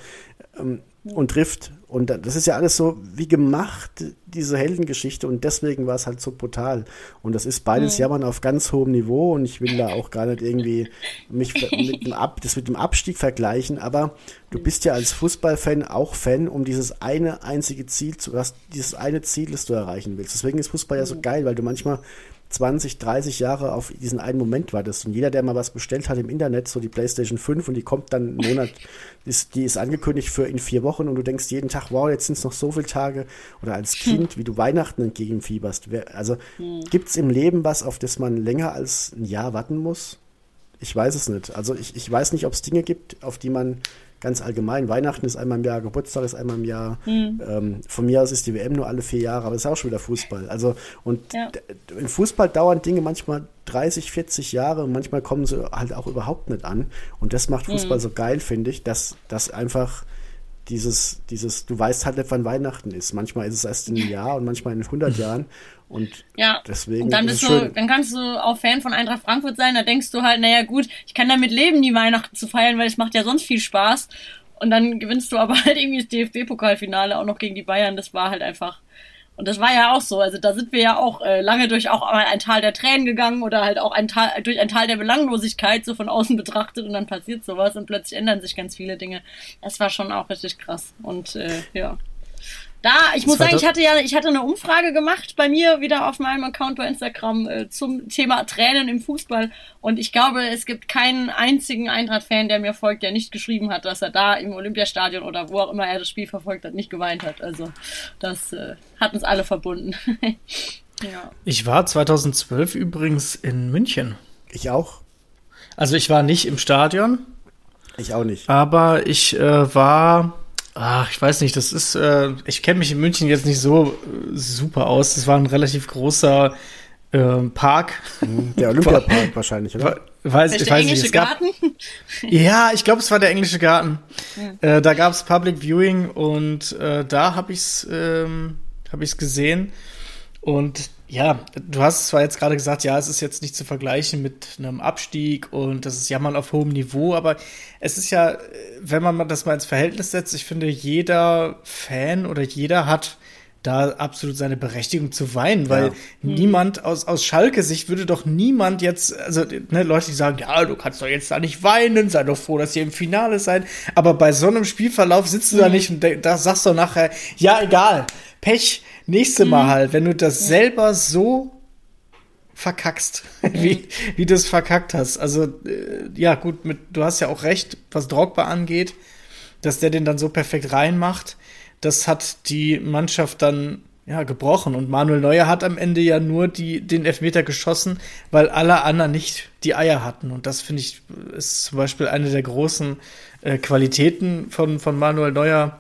ähm, und trifft. Und das ist ja alles so wie gemacht, diese Heldengeschichte. Und deswegen war es halt so brutal. Und das ist beides mhm. Jammern auf ganz hohem Niveau. Und ich will da auch gar nicht irgendwie mich [laughs] mit dem Ab, das mit dem Abstieg vergleichen. Aber du bist ja als Fußballfan auch Fan, um dieses eine einzige Ziel zu, hast dieses eine Ziel, das du erreichen willst. Deswegen ist Fußball ja so geil, weil du manchmal 20, 30 Jahre auf diesen einen Moment wartest. Und jeder, der mal was bestellt hat im Internet, so die PlayStation 5 und die kommt dann einen Monat, [laughs] ist, die ist angekündigt für in vier Wochen und du denkst jeden Tag, wow, jetzt sind es noch so viele Tage. Oder als hm. Kind, wie du Weihnachten entgegenfieberst. Also hm. gibt es im Leben was, auf das man länger als ein Jahr warten muss? Ich weiß es nicht. Also ich, ich weiß nicht, ob es Dinge gibt, auf die man ganz allgemein. Weihnachten ist einmal im Jahr, Geburtstag ist einmal im Jahr. Mhm. Ähm, von mir aus ist die WM nur alle vier Jahre, aber es ist auch schon wieder Fußball. Also, und ja. im Fußball dauern Dinge manchmal 30, 40 Jahre und manchmal kommen sie halt auch überhaupt nicht an. Und das macht Fußball mhm. so geil, finde ich, dass das einfach dieses, dieses, du weißt halt nicht, wann Weihnachten ist. Manchmal ist es erst in einem Jahr und manchmal in 100 Jahren. Und ja. deswegen. Und dann bist du, dann kannst du auch Fan von Eintracht Frankfurt sein. Da denkst du halt, naja gut, ich kann damit leben, die Weihnachten zu feiern, weil es macht ja sonst viel Spaß. Und dann gewinnst du aber [laughs] halt irgendwie das DFB-Pokalfinale auch noch gegen die Bayern. Das war halt einfach. Und das war ja auch so. Also da sind wir ja auch äh, lange durch auch ein Tal der Tränen gegangen oder halt auch ein Tal, durch ein Tal der Belanglosigkeit so von außen betrachtet und dann passiert sowas und plötzlich ändern sich ganz viele Dinge. Das war schon auch richtig krass. Und äh, ja. Da, ich muss sagen, ich hatte ja, ich hatte eine Umfrage gemacht bei mir wieder auf meinem Account bei Instagram äh, zum Thema Tränen im Fußball. Und ich glaube, es gibt keinen einzigen Eintracht-Fan, der mir folgt, der nicht geschrieben hat, dass er da im Olympiastadion oder wo auch immer er das Spiel verfolgt hat, nicht geweint hat. Also das äh, hat uns alle verbunden. [laughs] ja. Ich war 2012 übrigens in München. Ich auch. Also ich war nicht im Stadion. Ich auch nicht. Aber ich äh, war Ach, ich weiß nicht, das ist, äh, ich kenne mich in München jetzt nicht so äh, super aus. Das war ein relativ großer äh, Park. Mhm, [laughs] der Olympiapark wahrscheinlich, oder? Weiß, ich weiß nicht. Es gab, [laughs] ja, ich glaube, es war der englische Garten. Ja. Äh, da gab es Public Viewing und äh, da habe ich es ähm, hab ich's gesehen. Und ja, du hast zwar jetzt gerade gesagt, ja, es ist jetzt nicht zu vergleichen mit einem Abstieg und das ist Jammern auf hohem Niveau, aber es ist ja, wenn man das mal ins Verhältnis setzt, ich finde, jeder Fan oder jeder hat da absolut seine Berechtigung zu weinen, weil ja. Mhm. niemand aus, aus Schalke-Sicht würde doch niemand jetzt, also ne, Leute, die sagen, ja, du kannst doch jetzt da nicht weinen, sei doch froh, dass ihr im Finale seid, aber bei so einem Spielverlauf sitzt du mhm. da nicht und da sagst du nachher, ja, egal, Pech, nächste Mal mhm. halt, wenn du das selber so verkackst, [laughs] wie, wie du es verkackt hast. Also, äh, ja, gut, mit, du hast ja auch recht, was Drogba angeht, dass der den dann so perfekt reinmacht. Das hat die Mannschaft dann ja, gebrochen. Und Manuel Neuer hat am Ende ja nur die, den Elfmeter geschossen, weil alle anderen nicht die Eier hatten. Und das finde ich, ist zum Beispiel eine der großen äh, Qualitäten von, von Manuel Neuer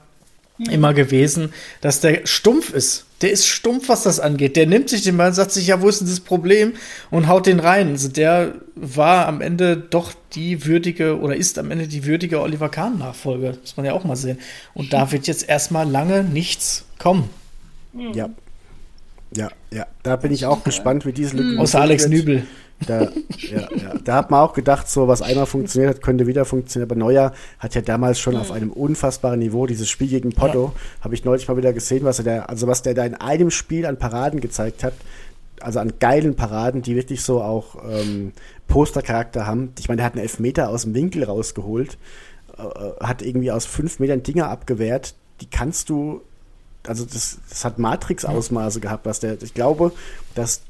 immer gewesen, dass der stumpf ist. Der ist stumpf, was das angeht. Der nimmt sich den Ball und sagt sich, ja, wo ist denn das Problem? Und haut den rein. Also der war am Ende doch die würdige oder ist am Ende die würdige Oliver Kahn-Nachfolge. Muss man ja auch mal sehen. Und da wird jetzt erstmal lange nichts kommen. Ja. Ja, ja. Da bin ich auch gespannt, wie diese Lücke. Außer Alex Nübel. Da, ja, ja. da hat man auch gedacht, so was einmal funktioniert hat, könnte wieder funktionieren. Aber Neuer hat ja damals schon auf einem unfassbaren Niveau dieses Spiel gegen Potto, ja. habe ich neulich mal wieder gesehen, was er da, also was der da in einem Spiel an Paraden gezeigt hat. Also an geilen Paraden, die wirklich so auch ähm, Postercharakter haben. Ich meine, der hat einen Elfmeter aus dem Winkel rausgeholt, äh, hat irgendwie aus fünf Metern Dinger abgewehrt. Die kannst du also das, das hat Matrix-Ausmaße gehabt, was der, ich glaube, dass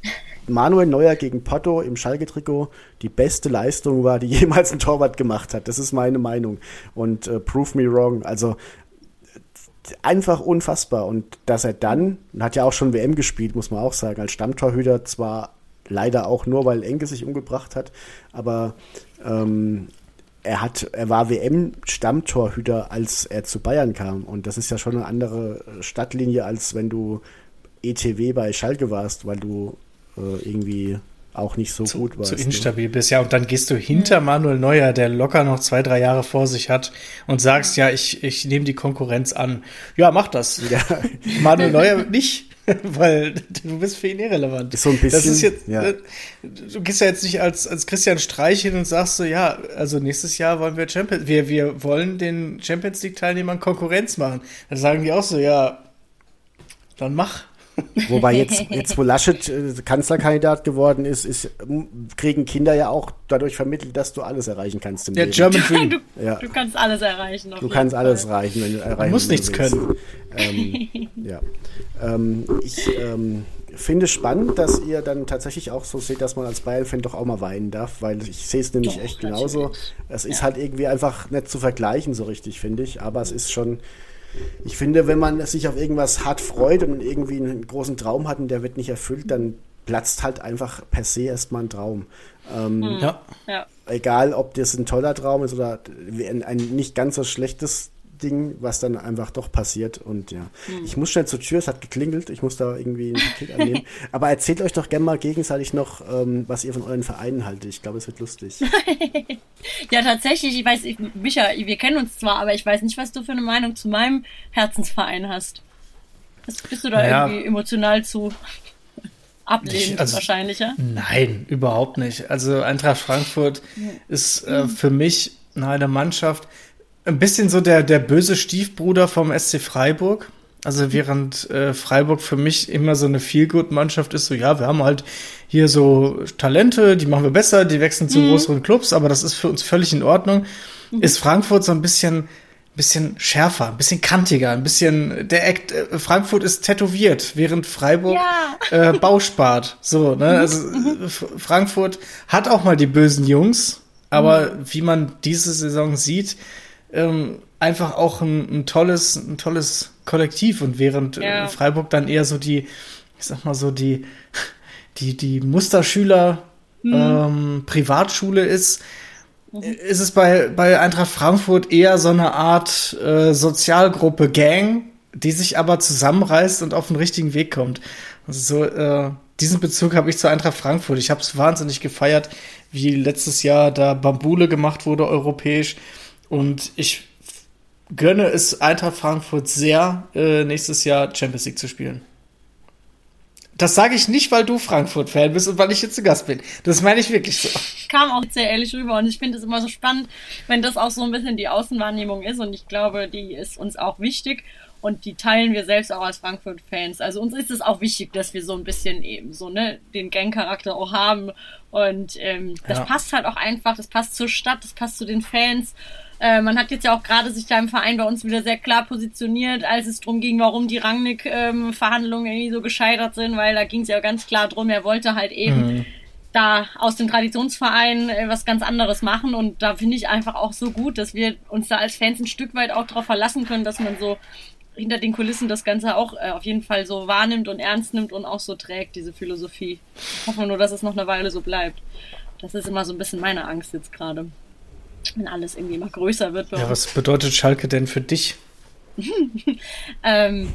Manuel Neuer gegen Potto im Schalke-Trikot die beste Leistung war, die [laughs] jemals ein Torwart gemacht hat. Das ist meine Meinung. Und äh, prove me wrong. Also einfach unfassbar. Und dass er dann, hat ja auch schon WM gespielt, muss man auch sagen, als Stammtorhüter zwar leider auch nur, weil Enke sich umgebracht hat, aber ähm, er hat, er war WM-Stammtorhüter, als er zu Bayern kam. Und das ist ja schon eine andere Stadtlinie, als wenn du ETW bei Schalke warst, weil du äh, irgendwie auch nicht so zu, gut warst. Zu ne? instabil bist, ja. Und dann gehst du hinter Manuel Neuer, der locker noch zwei, drei Jahre vor sich hat und sagst, ja, ich, ich nehme die Konkurrenz an. Ja, mach das. Ja. [laughs] Manuel Neuer nicht. [laughs] Weil du bist für ihn irrelevant. Ist so ein bisschen, das ist jetzt, ja. äh, du gehst ja jetzt nicht als, als Christian Streich hin und sagst so, ja, also nächstes Jahr wollen wir Champions, wir, wir wollen den Champions League Teilnehmern Konkurrenz machen. Dann sagen die auch so, ja, dann mach. Wobei jetzt, jetzt wo Laschet äh, Kanzlerkandidat geworden ist, ist, kriegen Kinder ja auch dadurch vermittelt, dass du alles erreichen kannst im Der Leben. German Dream. Du, Ja. du kannst alles erreichen. auf Du jeden kannst Fall. alles reichen, wenn du erreichen musst wenn nichts du willst. können. Ähm, ja. Ähm, ich ähm, finde es spannend, dass ihr dann tatsächlich auch so seht, dass man als Bayern-Fan doch auch mal weinen darf, weil ich sehe es nämlich Doch, echt genauso. natürlich. Es ist halt irgendwie einfach nicht zu vergleichen so richtig, finde ich. Aber es ist schon, ich finde, wenn man sich auf irgendwas hart freut und irgendwie einen großen Traum hat und der wird nicht erfüllt, dann platzt halt einfach per se erstmal ein Traum. Ähm, Ja. Ja. egal ob das ein toller Traum ist oder ein, ein nicht ganz so schlechtes Ding, was dann einfach doch passiert. Und ja, ich muss schnell zur Tür, es hat geklingelt, ich muss da irgendwie ein Paket annehmen. [laughs] Aber erzählt euch doch gerne mal gegenseitig noch, ähm, was ihr von euren Vereinen haltet. Ich glaube, es wird lustig. [laughs] Ja, tatsächlich, ich weiß, ich, Micha, wir kennen uns zwar, aber ich weiß nicht, was du für eine Meinung zu meinem Herzensverein hast. Was bist du da Naja. irgendwie emotional zu ablehnend also- wahrscheinlich, ja? Nein, überhaupt nicht. Also Eintracht Frankfurt ist äh, für mich eine Mannschaft, ein bisschen so der, der böse Stiefbruder vom SC Freiburg. Also während äh, Freiburg für mich immer so eine Feelgood-Mannschaft ist, so ja, wir haben halt hier so Talente, die machen wir besser, die wechseln zu größeren Clubs, aber das ist für uns völlig in Ordnung. Ist Frankfurt so ein bisschen bisschen schärfer, ein bisschen kantiger, ein bisschen der Act, äh, Frankfurt ist tätowiert, während Freiburg Ja. äh, Bau spart. So, ne? Also äh, F- Frankfurt hat auch mal die bösen Jungs, aber wie man diese Saison sieht, ähm, einfach auch ein, ein tolles, ein tolles Kollektiv und während Ja. äh, Freiburg dann eher so die, ich sag mal so die, die, die Musterschüler ähm, Privatschule ist, ist es bei, bei Eintracht Frankfurt eher so eine Art äh, Sozialgruppe Gang, die sich aber zusammenreißt und auf den richtigen Weg kommt. Also so, äh, diesen Bezug habe ich zu Eintracht Frankfurt. Ich habe es wahnsinnig gefeiert, wie letztes Jahr da Bambule gemacht wurde europäisch. Und ich gönne es Eintracht Frankfurt sehr, äh, nächstes Jahr Champions League zu spielen. Das sage ich nicht, weil du Frankfurt-Fan bist und weil ich jetzt zu Gast bin. Das meine ich wirklich so. kam auch sehr ehrlich rüber und ich finde es immer so spannend, wenn das auch so ein bisschen die Außenwahrnehmung ist und ich glaube, die ist uns auch wichtig und die teilen wir selbst auch als Frankfurt-Fans. Also uns ist es auch wichtig, dass wir so ein bisschen eben so ne den Gang-Charakter auch haben und ähm, das Ja. passt halt auch einfach, das passt zur Stadt, das passt zu den Fans. Äh, man hat jetzt ja auch gerade sich da im Verein bei uns wieder sehr klar positioniert, als es drum ging, warum die Rangnick-Verhandlungen irgendwie so gescheitert sind, weil da ging es ja ganz klar drum, er wollte halt eben da aus dem Traditionsverein äh, was ganz anderes machen und da finde ich einfach auch so gut, dass wir uns da als Fans ein Stück weit auch darauf verlassen können, dass man so hinter den Kulissen das Ganze auch äh, auf jeden Fall so wahrnimmt und ernst nimmt und auch so trägt, diese Philosophie. Ich hoffe nur, dass es noch eine Weile so bleibt. Das ist immer so ein bisschen meine Angst jetzt gerade. Wenn alles irgendwie immer größer wird Ja, was bedeutet Schalke denn für dich? [laughs] Ähm,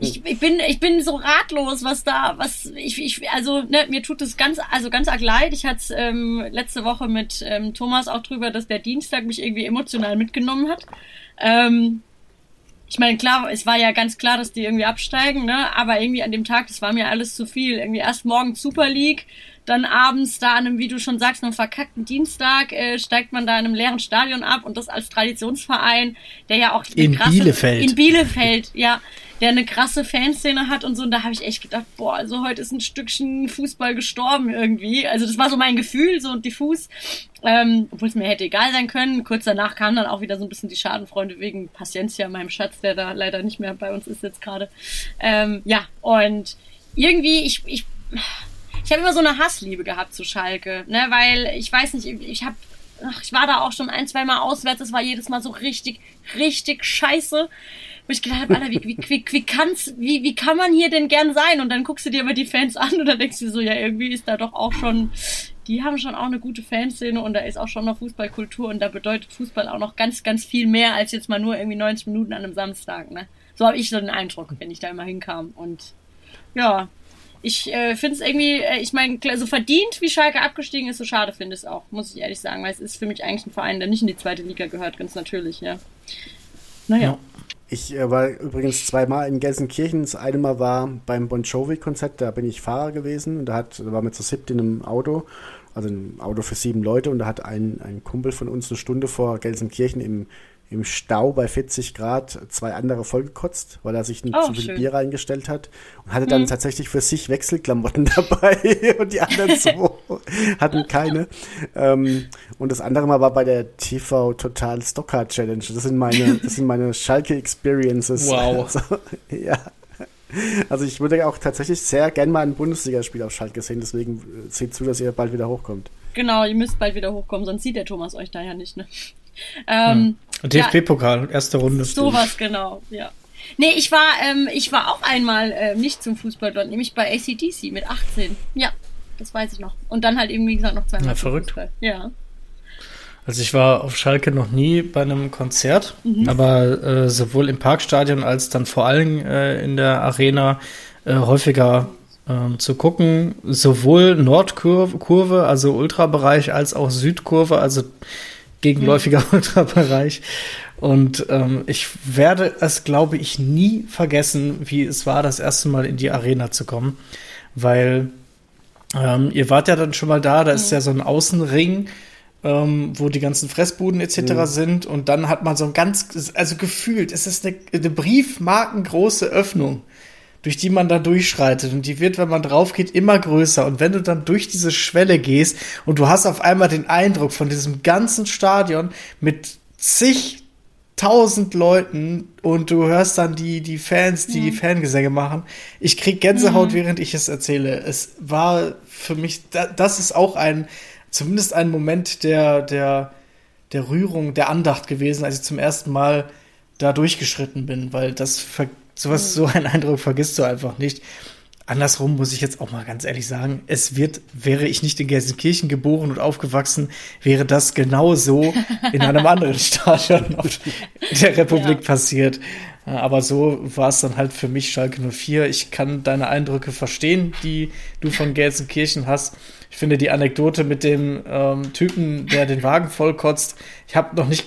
ich, ich bin ich bin so ratlos, was da was ich, ich also ne, mir tut es ganz also ganz arg leid. Ich hatte ähm, letzte Woche mit ähm, Thomas auch drüber, dass der Dienstag mich irgendwie emotional mitgenommen hat. Ähm, ich meine, klar, es war ja ganz klar, dass die irgendwie absteigen, ne? Aber irgendwie an dem Tag, das war mir alles zu viel. Irgendwie erst morgen Super League, dann abends da an einem, wie du schon sagst, einem verkackten Dienstag äh, steigt man da in einem leeren Stadion ab und das als Traditionsverein, der ja auch In Bielefeld. in Bielefeld, ja, der eine krasse Fanszene hat und so. Und da habe ich echt gedacht, boah, also heute ist ein Stückchen Fußball gestorben irgendwie. Also das war so mein Gefühl, so diffus. Ähm, Obwohl es mir hätte egal sein können. Kurz danach kamen dann auch wieder so ein bisschen die Schadenfreunde wegen Paciencia, meinem Schatz, der da leider nicht mehr bei uns ist jetzt gerade. Ähm, ja, und irgendwie, ich, ich, ich habe immer so eine Hassliebe gehabt zu Schalke, ne, weil ich weiß nicht, ich habe Ach, ich war da auch schon ein, zwei Mal auswärts. Es war jedes Mal so richtig, richtig scheiße. Wo ich gedacht habe, Alter, wie, wie, wie, wie, kann's, wie, wie kann man hier denn gern sein? Und dann guckst du dir aber die Fans an und dann denkst du so, ja, irgendwie ist da doch auch schon, die haben schon auch eine gute Fanszene und da ist auch schon noch Fußballkultur und da bedeutet Fußball auch noch ganz, ganz viel mehr als jetzt mal nur irgendwie 90 Minuten an einem Samstag, ne? So habe ich so den Eindruck, wenn ich da immer hinkam. Und ja, ich äh, finde es irgendwie, äh, ich meine, so verdient, wie Schalke abgestiegen ist, so schade finde ich es auch, muss ich ehrlich sagen, weil es ist für mich eigentlich ein Verein, der nicht in die zweite Liga gehört, ganz natürlich, ja. Naja. Ich äh, war übrigens zweimal in Gelsenkirchen. Das eine Mal war beim Bon Jovi-Konzert, da bin ich Fahrer gewesen und da, hat, da war mit so siebt in einem Auto, also ein Auto für sieben Leute und da hat ein, ein Kumpel von uns eine Stunde vor Gelsenkirchen im im Stau bei 40 Grad zwei andere vollgekotzt, weil er sich ein Oh, zu viel schön. Bier reingestellt hat und hatte dann Mhm. tatsächlich für sich Wechselklamotten [laughs] dabei und die anderen [laughs] zwei hatten keine. Ähm, und das andere Mal war bei der TV Total Stocker Challenge. Das sind meine, das sind meine Schalke Experiences. Wow. [laughs] Also, ja. Also ich würde auch tatsächlich sehr gern mal ein Bundesligaspiel auf Schalke sehen, deswegen äh, seht zu, dass ihr bald wieder hochkommt. Genau, ihr müsst bald wieder hochkommen, sonst sieht der Thomas euch da ja nicht, ne? [laughs] Ähm, Und DFB-Pokal, erste Runde. Sowas, genau, ja. Nee, ich war, ähm, ich war auch einmal ähm, nicht zum Fußball dort, nämlich bei ACDC mit 18. Ja, das weiß ich noch. Und dann halt eben, wie gesagt, noch zweimal Na, verrückt. Fußball. Ja. Also ich war auf Schalke noch nie bei einem Konzert, Mhm. aber äh, sowohl im Parkstadion als dann vor allem äh, in der Arena äh, häufiger ähm, zu gucken. Sowohl Nordkurve, Kurve, also Ultrabereich, als auch Südkurve, also gegenläufiger Ultrabereich. Und ähm, ich werde es, glaube ich, nie vergessen, wie es war, das erste Mal in die Arena zu kommen, weil ähm, ihr wart ja dann schon mal da, da ist ja so ein Außenring, ähm, wo die ganzen Fressbuden etc. sind. Und dann hat man so ein ganz, also gefühlt, es ist eine, eine briefmarkengroße Öffnung, durch die man da durchschreitet und die wird, wenn man drauf geht, immer größer und wenn du dann durch diese Schwelle gehst und du hast auf einmal den Eindruck von diesem ganzen Stadion mit zig tausend Leuten und du hörst dann die, die Fans, die die Fangesänge machen. Ich krieg Gänsehaut, während ich es erzähle. Es war für mich, da, das ist auch ein, zumindest ein Moment der, der, der Rührung, der Andacht gewesen, als ich zum ersten Mal da durchgeschritten bin, weil das, ver- sowas, so ein Eindruck vergisst du einfach nicht. Andersrum muss ich jetzt auch mal ganz ehrlich sagen, es wird, wäre ich nicht in Gelsenkirchen geboren und aufgewachsen, wäre das genau so in einem [laughs] anderen Stadion der Republik Ja. passiert. Aber so war es dann halt für mich Schalke 04. Ich kann deine Eindrücke verstehen, die du von Gelsenkirchen hast. Ich finde die Anekdote mit dem ähm, Typen, der den Wagen vollkotzt, ich habe noch nicht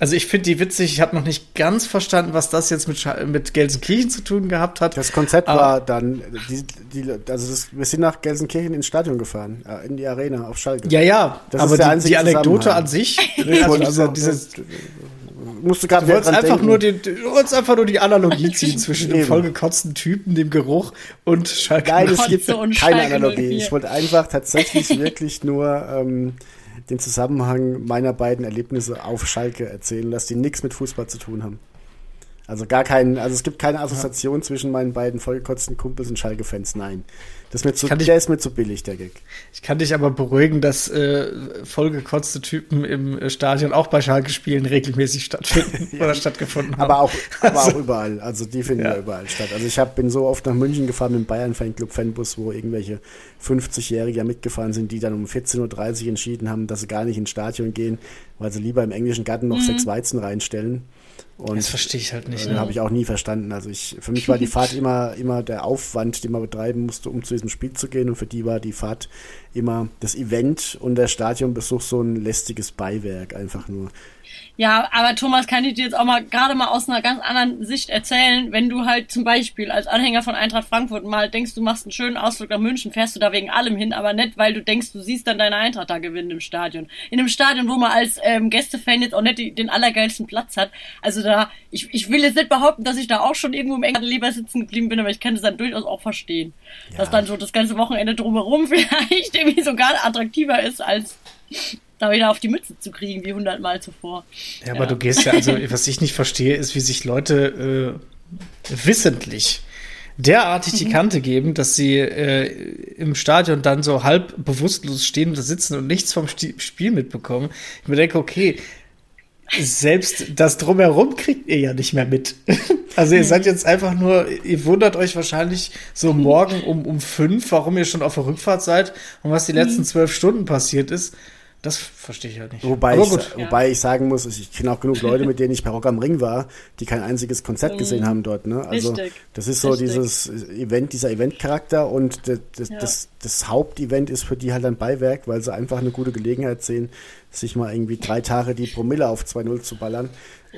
also ich finde die witzig, ich habe noch nicht ganz verstanden, was das jetzt mit, mit Gelsenkirchen zu tun gehabt hat. Das Konzept Aber- war dann, die, die, also das, wir sind nach Gelsenkirchen ins Stadion gefahren, äh, in die Arena auf Schalke. Ja, ja, Das aber die, die Anekdote an sich, Ich [laughs] also wollte diese, einfach- dieses, musst du gerade du wolltest einfach denken. nur, den, du wolltest einfach nur die Analogie [laughs] ziehen zwischen dem vollgekotzten Typen, dem Geruch und Schalke. Nein, es Kotze gibt keine Analogie. 04. Ich wollte einfach tatsächlich wirklich nur ähm, den Zusammenhang meiner beiden Erlebnisse auf Schalke erzählen, dass die nichts mit Fußball zu tun haben. Also gar keinen, also es gibt keine Assoziation zwischen meinen beiden vollgekotzten Kumpels und Schalke-Fans, nein. Das ist mir zu, ich- der ist mir zu billig, der Gag. Ich kann dich aber beruhigen, dass äh, vollgekotzte Typen im äh, Stadion auch bei Schalke-Spielen regelmäßig stattfinden [laughs] oder stattgefunden haben. Aber auch, aber auch überall. Also die finden ja, Ja. überall statt. Also ich hab, bin so oft nach München gefahren mit dem Bayern-Fanclub-Fanbus, wo irgendwelche 50-Jährige mitgefahren sind, die dann um 14.30 Uhr entschieden haben, dass sie gar nicht ins Stadion gehen, weil sie lieber im englischen Garten noch sechs Weizen reinstellen. Und das verstehe ich halt nicht. äh, Ne? habe ich auch nie verstanden. Also ich, für mich [laughs] war die Fahrt immer, immer der Aufwand, den man betreiben musste, um zu diesem Spiel zu gehen. Und für die war die Fahrt immer das Event und der Stadionbesuch so ein lästiges Beiwerk einfach nur. Ja, aber Thomas, kann ich dir jetzt auch mal gerade mal aus einer ganz anderen Sicht erzählen, wenn du halt zum Beispiel als Anhänger von Eintracht Frankfurt mal denkst, du machst einen schönen Ausflug nach München, fährst du da wegen allem hin, aber nicht, weil du denkst, du siehst dann deine Eintracht da gewinnen im Stadion. In einem Stadion, wo man als ähm, Gästefan jetzt auch nicht die, den allergeilsten Platz hat. Also da, ich, ich will jetzt nicht behaupten, dass ich da auch schon irgendwo im England lieber sitzen geblieben bin, aber ich kann das dann durchaus auch verstehen. Dass dann so das ganze Wochenende drumherum [laughs] vielleicht irgendwie sogar attraktiver ist, als da wieder auf die Mütze zu kriegen, wie hundertmal zuvor. Ja, aber du gehst ja, also was ich nicht verstehe, ist, wie sich Leute äh, wissentlich derartig die Kante geben, dass sie äh, im Stadion dann so halb bewusstlos stehen oder sitzen und nichts vom Sti Spiel mitbekommen. Ich mir denke, okay, selbst das drumherum kriegt ihr ja nicht mehr mit. [laughs] Also ihr seid jetzt einfach nur, ihr wundert euch wahrscheinlich so [laughs] morgen um, um fünf, warum ihr schon auf der Rückfahrt seid und was die letzten zwölf Stunden passiert ist. Das verstehe ich halt nicht. Wobei, ich, wobei ich sagen muss, ich kenne auch genug Leute, mit denen ich bei Rock am Ring war, die kein einziges Konzert mhm. gesehen haben dort. Ne? Also Richtig. das ist so Richtig. dieses Event, dieser Eventcharakter und das, das, ja. das, das Hauptevent ist für die halt ein Beiwerk, weil sie einfach eine gute Gelegenheit sehen, sich mal irgendwie drei Tage die Promille auf 2-0 zu ballern.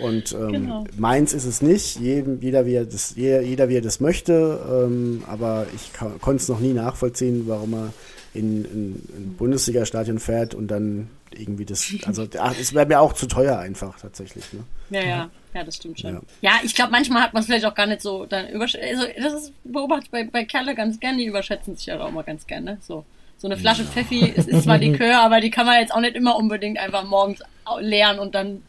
Und ähm, genau. meins ist es nicht, jedem, jeder, wie er das, jeder, jeder wie er das möchte, ähm, aber ich konnte es noch nie nachvollziehen, warum er in, in, in Bundesliga-Stadion fährt und dann irgendwie das, also es wäre mir auch zu teuer einfach tatsächlich. Ne? Ja, ja, ja, das stimmt schon. Ja, ja ich glaube, manchmal hat man es vielleicht auch gar nicht so dann überschätzt. Also das ist beobachtet bei, bei Kerle ganz gerne, die überschätzen sich ja auch mal ganz gerne. So. So eine Flasche ja. Pfeffi, es ist zwar Likör, [laughs] aber die kann man jetzt auch nicht immer unbedingt einfach morgens leeren und dann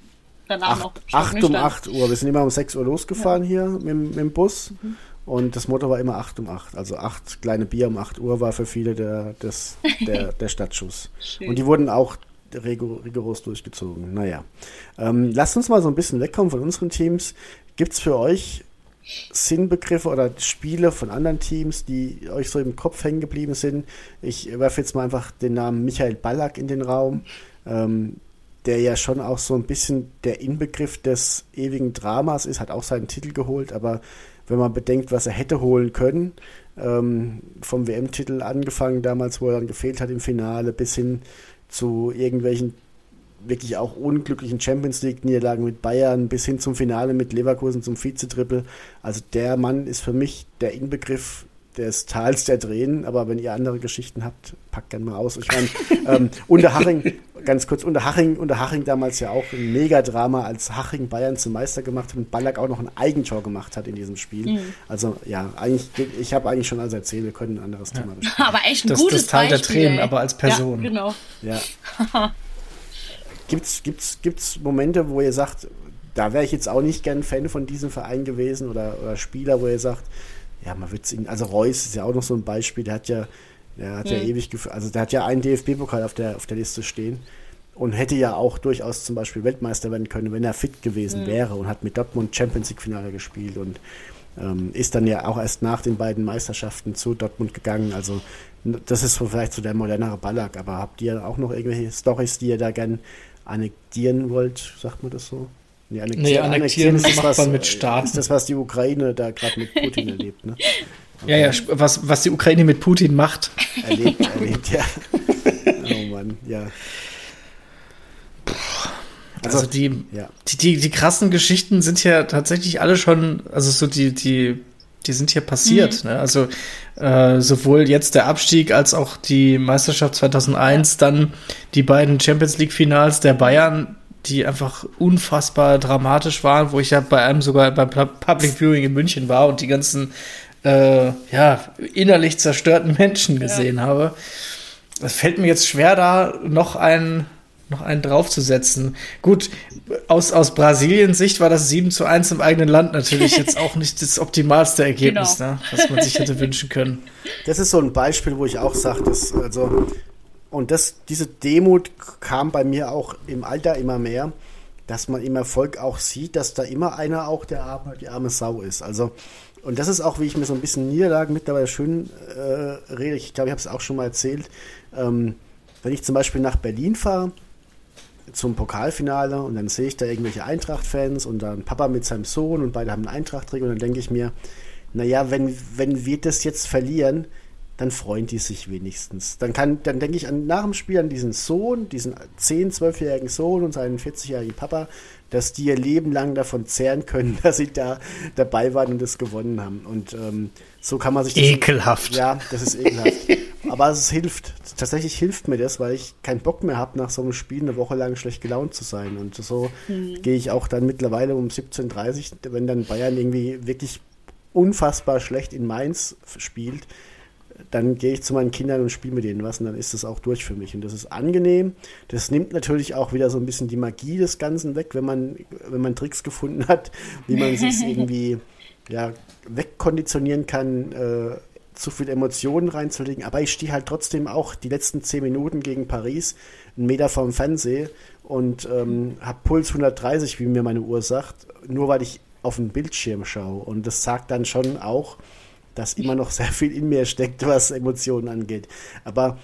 danach acht, noch. 8 um 8 Uhr. Wir sind immer um 6 Uhr losgefahren ja. hier mit, mit, dem Bus. Mhm. Und das Motto war immer 8 um 8. Also 8 kleine Bier um 8 Uhr war für viele der, des, der, [laughs] der Stadtschuss. Und die wurden auch rigoros durchgezogen. Naja. Ähm, lasst uns mal so ein bisschen wegkommen von unseren Teams. Gibt es für euch Sinnbegriffe oder Spiele von anderen Teams, die euch so im Kopf hängen geblieben sind? Ich werfe jetzt mal einfach den Namen Michael Ballack in den Raum. Ähm, der ja schon auch so ein bisschen der Inbegriff des ewigen Dramas ist, hat auch seinen Titel geholt, aber wenn man bedenkt, was er hätte holen können, ähm, vom WM-Titel angefangen damals, wo er dann gefehlt hat im Finale, bis hin zu irgendwelchen wirklich auch unglücklichen Champions League-Niederlagen mit Bayern, bis hin zum Finale mit Leverkusen zum Vizetriple. Also der Mann ist für mich der Inbegriff des Tals der Tränen, aber wenn ihr andere Geschichten habt, packt gerne mal aus. Ich meine, ähm, Unterhaching, ganz kurz, Unterhaching, Unterhaching damals ja auch ein Megadrama, als Haching Bayern zum Meister gemacht hat und Ballack auch noch ein Eigentor gemacht hat in diesem Spiel. Mhm. Also ja, eigentlich, ich habe eigentlich schon alles erzählt, wir können ein anderes ja. Thema besprechen. Aber echt ein das, gutes Das Tal Beispiel, der Tränen, ey. aber als Person. Ja, genau. Ja. [laughs] gibt's, gibt's, gibt's Momente, wo ihr sagt, da wäre ich jetzt auch nicht gern Fan von diesem Verein gewesen oder, oder Spieler, wo ihr sagt, ja, man wird ihn, also Reus ist ja auch noch so ein Beispiel, der hat ja, der hat mhm. ja ewig, also der hat ja einen DFB-Pokal auf der, auf der Liste stehen und hätte ja auch durchaus zum Beispiel Weltmeister werden können, wenn er fit gewesen mhm. wäre und hat mit Dortmund Champions League Finale gespielt und ähm, ist dann ja auch erst nach den beiden Meisterschaften zu Dortmund gegangen. Also das ist vielleicht so der modernere Ballack, aber habt ihr auch noch irgendwelche Stories, die ihr da gern annektieren wollt, sagt man das so? Nee, annektieren, nee, annektieren ist das, was, mit Staaten. ist das, was die Ukraine da gerade mit Putin [laughs] erlebt. Ne? Ja, ja, was, was die Ukraine mit Putin macht. Erlebt, [laughs] erlebt, ja. oh Mann, ja. Also, also die, ja. die, die, die krassen Geschichten sind ja tatsächlich alle schon, also so die, die, die sind hier passiert. Mhm. Ne? Also äh, sowohl jetzt der Abstieg als auch die Meisterschaft 2001, dann die beiden Champions League Finals der Bayern, die einfach unfassbar dramatisch waren, wo ich ja bei einem sogar beim Public Viewing in München war und die ganzen äh, ja, innerlich zerstörten Menschen gesehen ja. habe. Es fällt mir jetzt schwer, da noch einen, noch einen draufzusetzen. Gut, aus, aus Brasiliens Sicht war das 7 zu 1 im eigenen Land natürlich jetzt auch nicht das optimalste Ergebnis, genau. ne, was man sich hätte wünschen können. Das ist so ein Beispiel, wo ich auch sage, dass, also und das, diese Demut kam bei mir auch im Alter immer mehr, dass man im Erfolg auch sieht, dass da immer einer auch der arme, die arme Sau ist. Also, und das ist auch, wie ich mir so ein bisschen Niederlagen mittlerweile schön äh, rede. Ich glaube, ich habe es auch schon mal erzählt. Ähm, wenn ich zum Beispiel nach Berlin fahre, zum Pokalfinale und dann sehe ich da irgendwelche Eintracht-Fans und dann Papa mit seinem Sohn und beide haben einen Eintracht-Träger und dann denke ich mir, naja, wenn, wenn wir das jetzt verlieren, dann freuen die sich wenigstens. Dann kann, dann denke ich an, nach dem Spiel an diesen Sohn, diesen 10-, 12-jährigen Sohn und seinen 40-jährigen Papa, dass die ihr Leben lang davon zehren können, [laughs] dass sie da dabei waren und das gewonnen haben. Und ähm, so kann man sich das. Ekelhaft. Ja, das ist ekelhaft. Aber es hilft. Tatsächlich hilft mir das, weil ich keinen Bock mehr habe, nach so einem Spiel eine Woche lang schlecht gelaunt zu sein. Und so mhm. gehe ich auch dann mittlerweile um 17.30 Uhr, wenn dann Bayern irgendwie wirklich unfassbar schlecht in Mainz spielt, dann gehe ich zu meinen Kindern und spiele mit denen was und dann ist das auch durch für mich. Und das ist angenehm. Das nimmt natürlich auch wieder so ein bisschen die Magie des Ganzen weg, wenn man, wenn man Tricks gefunden hat, wie man sich [laughs] irgendwie ja, wegkonditionieren kann, äh, zu viel Emotionen reinzulegen. Aber ich stehe halt trotzdem auch die letzten zehn Minuten gegen Paris einen Meter vom Fernseher und ähm, habe Puls 130, wie mir meine Uhr sagt, nur weil ich auf den Bildschirm schaue. Und das sagt dann schon auch, dass immer noch sehr viel in mir steckt, was Emotionen angeht. Aber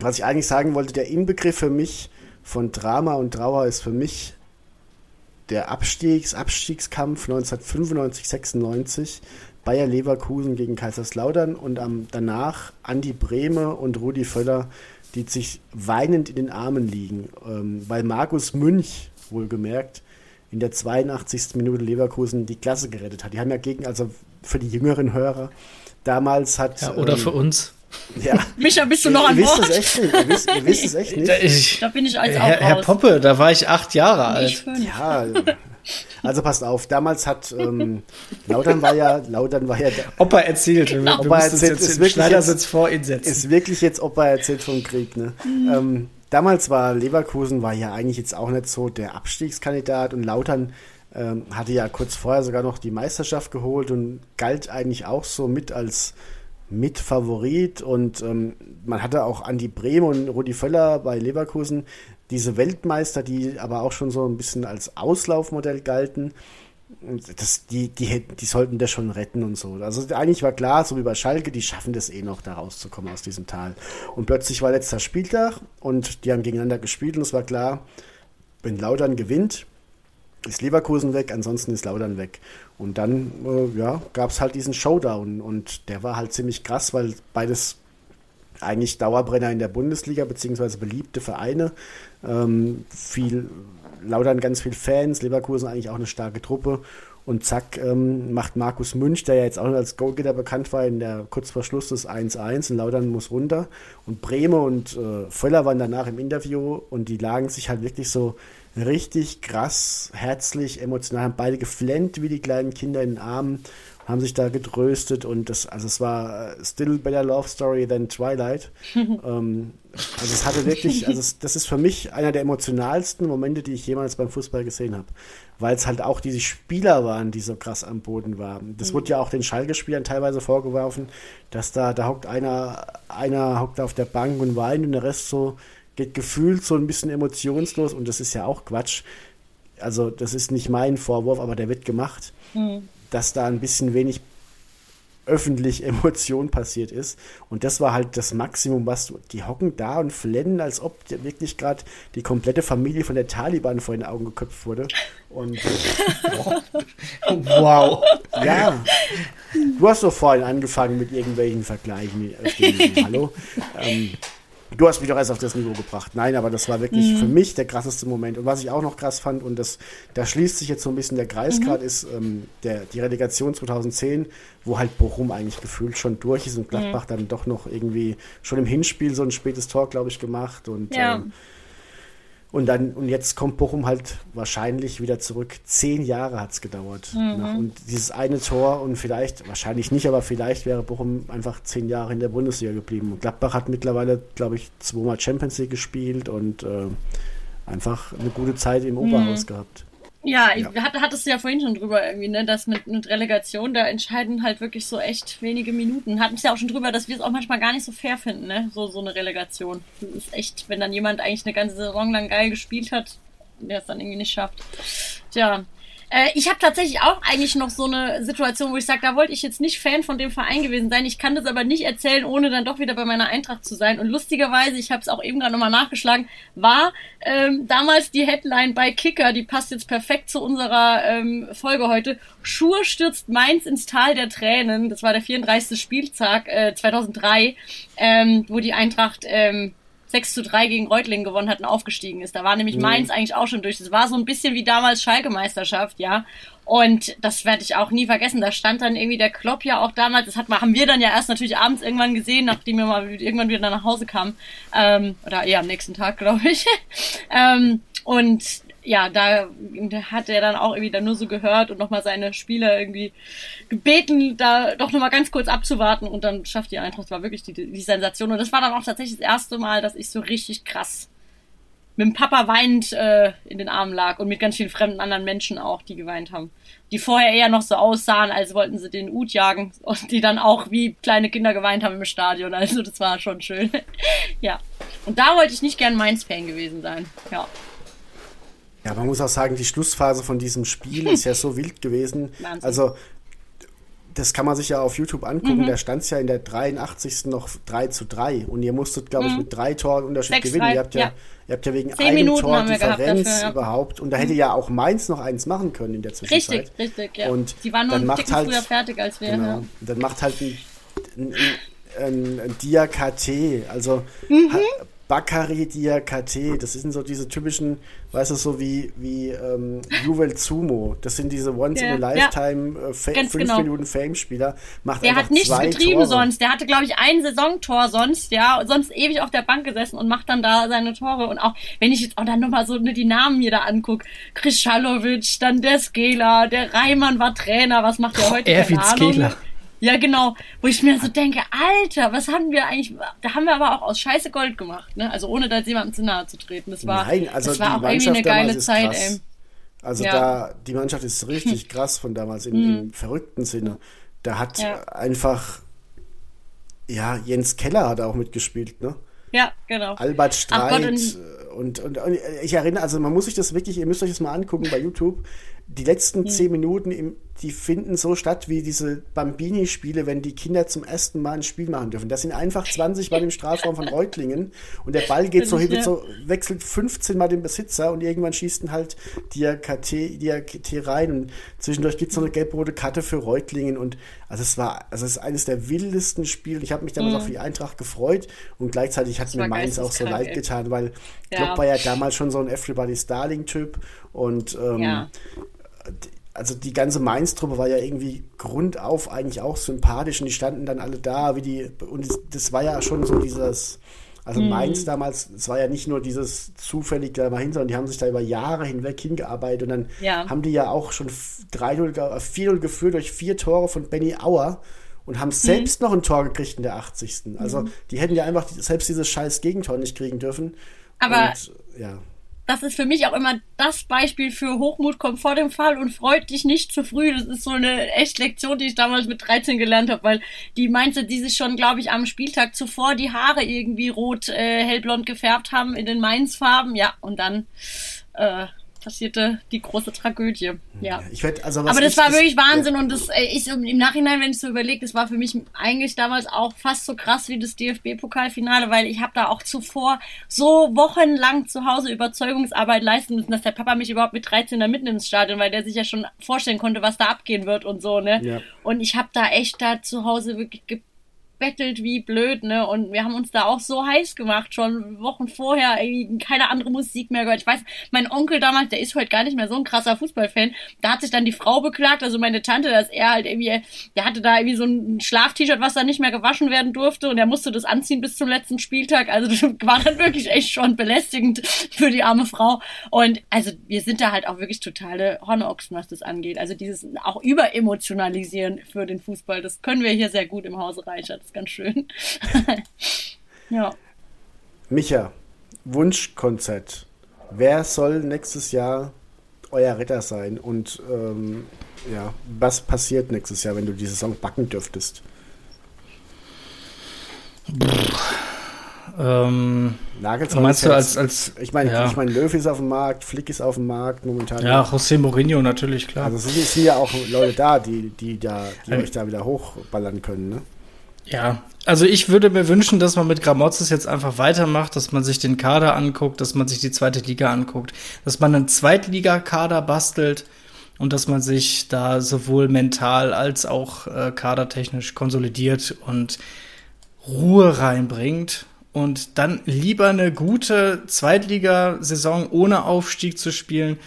was ich eigentlich sagen wollte, der Inbegriff für mich von Drama und Trauer ist für mich der Abstiegs Abstiegskampf 1995, 96 Bayer Leverkusen gegen Kaiserslautern und am, danach Andi Brehme und Rudi Völler, die sich weinend in den Armen liegen, ähm, weil Markus Münch, wohlgemerkt, in der 82. Minute Leverkusen die Klasse gerettet hat. Die haben ja gegen, also für die jüngeren Hörer, damals hat. Ja, oder ähm, für uns. Ja. [laughs] Micha, bist du noch an Bord? Ihr wisst es echt nicht. Ihr wisst, ihr wisst es echt [laughs] nicht. Ich, da bin ich als Herr, auch Herr. Poppe, da war ich acht Jahre alt. Ja, also passt auf. Damals hat ähm, Lautern war ja, Lautern war ja. Opa erzählt. Wir Opa erzählt, jetzt ist wirklich Schneidersitz vor ihn setzen. Ist wirklich jetzt Opa erzählt vom Krieg, ne? Ähm, damals war Leverkusen war ja eigentlich jetzt auch nicht so der Abstiegskandidat und Lautern ähm, hatte ja kurz vorher sogar noch die Meisterschaft geholt und galt eigentlich auch so mit als Mitfavorit und ähm, man hatte auch Andi Brehm und Rudi Völler bei Leverkusen, diese Weltmeister, die aber auch schon so ein bisschen als Auslaufmodell galten. Das, die, die, die sollten das schon retten und so. Also eigentlich war klar, so wie bei Schalke, die schaffen das eh noch, da rauszukommen aus diesem Tal. Und plötzlich war letzter Spieltag und die haben gegeneinander gespielt und es war klar, wenn Lautern gewinnt, ist Leverkusen weg, ansonsten ist Lautern weg. Und dann äh, ja, gab es halt diesen Showdown und der war halt ziemlich krass, weil beides eigentlich Dauerbrenner in der Bundesliga, beziehungsweise beliebte Vereine. Ähm, viel, Lautern ganz viel Fans, Leverkusen eigentlich auch eine starke Truppe. Und zack, ähm, macht Markus Münch, der ja jetzt auch noch als Goalgetter bekannt war, in der kurz vor Schluss des 1-1 und Lautern muss runter. Und Breme und äh, Völler waren danach im Interview und die lagen sich halt wirklich so richtig krass, herzlich, emotional, haben beide geflennt wie die kleinen Kinder in den Armen, haben sich da getröstet und das, also es war äh, still better love story than Twilight. [laughs] ähm, also es hatte wirklich, also es, das ist für mich einer der emotionalsten Momente, die ich jemals beim Fußball gesehen habe. Weil es halt auch diese Spieler waren, die so krass am Boden waren. Das wurde ja auch den Schalke-Spielern teilweise vorgeworfen, dass da, da hockt einer, einer hockt auf der Bank und weint und der Rest so geht gefühlt so ein bisschen emotionslos und das ist ja auch Quatsch. Also das ist nicht mein Vorwurf, aber der wird gemacht, dass da ein bisschen wenig öffentlich [laughs] Emotion passiert ist. Und das war halt das Maximum, was du, die hocken da und flennen, als ob wirklich gerade die komplette Familie von der Taliban vor den Augen geköpft wurde. Und [laughs] Wow. ja, du hast doch vorhin angefangen mit irgendwelchen Vergleichen. [laughs] dem- Hallo? Ähm, du hast mich doch erst auf das Niveau gebracht. Nein, aber das war wirklich für mich der krasseste Moment. Und was ich auch noch krass fand, und das, da schließt sich jetzt so ein bisschen der Kreis gerade, ist ähm, der, die Relegation 2010, wo halt Bochum eigentlich gefühlt schon durch ist und Gladbach dann doch noch irgendwie schon im Hinspiel so ein spätes Tor, glaube ich, gemacht. Und Ja. ähm, und dann, und jetzt kommt Bochum halt wahrscheinlich wieder zurück. Zehn Jahre hat es gedauert. Nach, und dieses eine Tor und vielleicht, wahrscheinlich nicht, aber vielleicht wäre Bochum einfach zehn Jahre in der Bundesliga geblieben. Und Gladbach hat mittlerweile, glaube ich, zweimal Champions League gespielt und äh, einfach eine gute Zeit im Oberhaus gehabt. Ja, ich Ja. hatte, hattest du ja vorhin schon drüber irgendwie, ne, dass mit, mit Relegation, da entscheiden halt wirklich so echt wenige Minuten. Hatten es ja auch schon drüber, dass wir es auch manchmal gar nicht so fair finden, ne, so, so eine Relegation. Das ist echt, wenn dann jemand eigentlich eine ganze Saison lang geil gespielt hat, der es dann irgendwie nicht schafft. Tja. Äh, ich habe tatsächlich auch eigentlich noch so eine Situation, wo ich sage, da wollte ich jetzt nicht Fan von dem Verein gewesen sein. Ich kann das aber nicht erzählen, ohne dann doch wieder bei meiner Eintracht zu sein. Und lustigerweise, ich habe es auch eben gerade nochmal nachgeschlagen, war ähm, damals die Headline bei Kicker, die passt jetzt perfekt zu unserer ähm, Folge heute. Schur stürzt Mainz ins Tal der Tränen. Das war der 34. Spieltag äh, 2003, ähm, wo die Eintracht ähm, 6 zu 3 gegen Reutlingen gewonnen hat und aufgestiegen ist. Da war nämlich Mainz eigentlich auch schon durch. Das war so ein bisschen wie damals Schalke-Meisterschaft, ja. Und das werde ich auch nie vergessen. Da stand dann irgendwie der Klopp ja auch damals. Das hat, haben wir dann ja erst natürlich abends irgendwann gesehen, nachdem wir mal irgendwann wieder nach Hause kamen. Ähm, oder eher am nächsten Tag, [laughs] glaube ich. ähm, und ja, da hat er dann auch irgendwie dann nur so gehört und nochmal seine Spieler irgendwie gebeten, da doch nochmal ganz kurz abzuwarten und dann schafft die Eintracht, war wirklich die, die Sensation. Und das war dann auch tatsächlich das erste Mal, dass ich so richtig krass mit dem Papa weinend äh, in den Armen lag und mit ganz vielen fremden anderen Menschen auch, die geweint haben. Die vorher eher noch so aussahen, als wollten sie den Ut jagen und die dann auch wie kleine Kinder geweint haben im Stadion. Also das war schon schön. [laughs] ja. Und da wollte ich nicht gern Mainz-Fan gewesen sein. Ja. Ja, man muss auch sagen, die Schlussphase von diesem Spiel ist ja so [laughs] wild gewesen. Wahnsinn. Also das kann man sich ja auf YouTube angucken, mhm. da stand es ja in der 83. noch 3 zu 3 und ihr musstet, glaube ich, mhm. mit drei Toren Unterschied 6, gewinnen. 3, ihr, habt ja, ja, ihr habt ja wegen Zehn einem Minuten Tor Differenz dafür, ja. überhaupt und da hätte ja auch Mainz noch eins machen können in der Zwischenzeit. Richtig, richtig, ja. Und Die waren nur dann macht halt, früher fertig als wir. Genau, ja. Dann macht halt ein, ein, ein, ein Dia-KT, also mhm. Bakari Diakate, das sind so diese typischen, weißt du, so wie, wie ähm, Juvel Zumo. Das sind diese Once-in-a-Lifetime ja. äh, 5 genau. Minuten Fame-Spieler. Macht der hat nichts getrieben Tore. sonst. Der hatte, glaube ich, ein Saisontor sonst, ja, sonst ewig auf der Bank gesessen und macht dann da seine Tore. Und auch, wenn ich jetzt auch dann nochmal so ne, die Namen mir da angucke, Krischalovic, dann der Skela, der Reimann war Trainer, was macht der heute? Erwin Skela. Ja, genau. Wo ich mir so denke, Alter, was haben wir eigentlich, da haben wir aber auch aus Scheiße Gold gemacht, ne? Also ohne da jemandem zu nahe zu treten. Das war, Nein, also das war auch irgendwie eine geile Zeit, ey. Also ja. da, die Mannschaft ist richtig [laughs] krass von damals im, im mhm. verrückten Sinne. Da hat ja. einfach, ja, Jens Keller hat auch mitgespielt, ne? Ja, genau. Albert Streit Gott, und, und, und, und, ich erinnere, also man muss sich das wirklich, ihr müsst euch das mal angucken bei YouTube die letzten hm. zehn Minuten, im, die finden so statt wie diese Bambini-Spiele, wenn die Kinder zum ersten Mal ein Spiel machen dürfen. Das sind einfach 20 Mal im Strafraum von Reutlingen und der Ball geht so, hebt so, wechselt 15 Mal den Besitzer und irgendwann schießt dann halt Diakate, Diakate rein und zwischendurch gibt es noch eine gelb-rote Karte für Reutlingen und also es war, also es ist eines der wildesten Spiele. Ich habe mich damals mhm. auch für die Eintracht gefreut und gleichzeitig hat mir Mainz auch so leid getan, weil ja. Klopp war ja damals schon so ein Everybody's Darling-Typ und ähm, ja also die ganze Mainz-Truppe war ja irgendwie grundauf eigentlich auch sympathisch und die standen dann alle da, wie die, und das war ja schon so dieses, also mhm. Mainz damals, es war ja nicht nur dieses zufällig da mal hin, sondern die haben sich da über Jahre hinweg hingearbeitet und dann ja. haben die ja auch schon 3-0, 4-0 geführt durch vier Tore von Benny Auer und haben selbst mhm. noch ein Tor gekriegt in der 80. Also mhm. die hätten ja einfach selbst dieses scheiß Gegentor nicht kriegen dürfen. Aber und, ja das ist für mich auch immer das Beispiel für Hochmut kommt vor dem Fall und freut dich nicht zu früh. Das ist so eine echt Lektion, die ich damals mit 13 gelernt habe, weil die meinte, die sich schon, glaube ich, am Spieltag zuvor die Haare irgendwie rot, äh, hellblond gefärbt haben in den Mainz-Farben. Ja, und dann äh, passierte die große Tragödie. Ja. Ich werd, also Aber das war das, wirklich Wahnsinn ja. und das äh, ist im Nachhinein, wenn ich so überlege, das war für mich eigentlich damals auch fast so krass wie das DFB-Pokalfinale, weil ich habe da auch zuvor so wochenlang zu Hause Überzeugungsarbeit leisten müssen, dass der Papa mich überhaupt mit 13 da mitten ins Stadion, weil der sich ja schon vorstellen konnte, was da abgehen wird und so, ne? Ja. Und ich habe da echt da zu Hause wirklich gebettelt wie blöd, ne? Und wir haben uns da auch so heiß gemacht, schon Wochen vorher, irgendwie keine andere Musik mehr gehört. Ich weiß, mein Onkel damals, der ist heute gar nicht mehr so ein krasser Fußballfan, da hat sich dann die Frau beklagt, also meine Tante, dass er halt irgendwie, der hatte da irgendwie so ein Schlaf-T-Shirt, was da nicht mehr gewaschen werden durfte und er musste das anziehen bis zum letzten Spieltag. Also das [laughs] war dann wirklich echt schon belästigend für die arme Frau. Und also wir sind da halt auch wirklich totale Hornochsen, was das angeht. Also dieses auch überemotionalisieren für den Fußball, das können wir hier sehr gut im Hause Reichert. Ganz schön. [laughs] ja. Micha, Wunschkonzert. Wer soll nächstes Jahr euer Ritter sein? Und ähm, ja, was passiert nächstes Jahr, wenn du die Saison backen dürftest? Ähm, Nagelsmann meinst du als, als ich meine, ja. ich meine, Löw ist auf dem Markt, Flick ist auf dem Markt momentan. Ja, José Mourinho natürlich, klar. Also sind, sind ja auch Leute da, die, die da, die euch da wieder hochballern können, ne? Ja, also ich würde mir wünschen, dass man mit Gramozis jetzt einfach weitermacht, dass man sich den Kader anguckt, dass man sich die zweite Liga anguckt, dass man einen Zweitligakader bastelt und dass man sich da sowohl mental als auch äh, kadertechnisch konsolidiert und Ruhe reinbringt und dann lieber eine gute Zweitligasaison ohne Aufstieg zu spielen,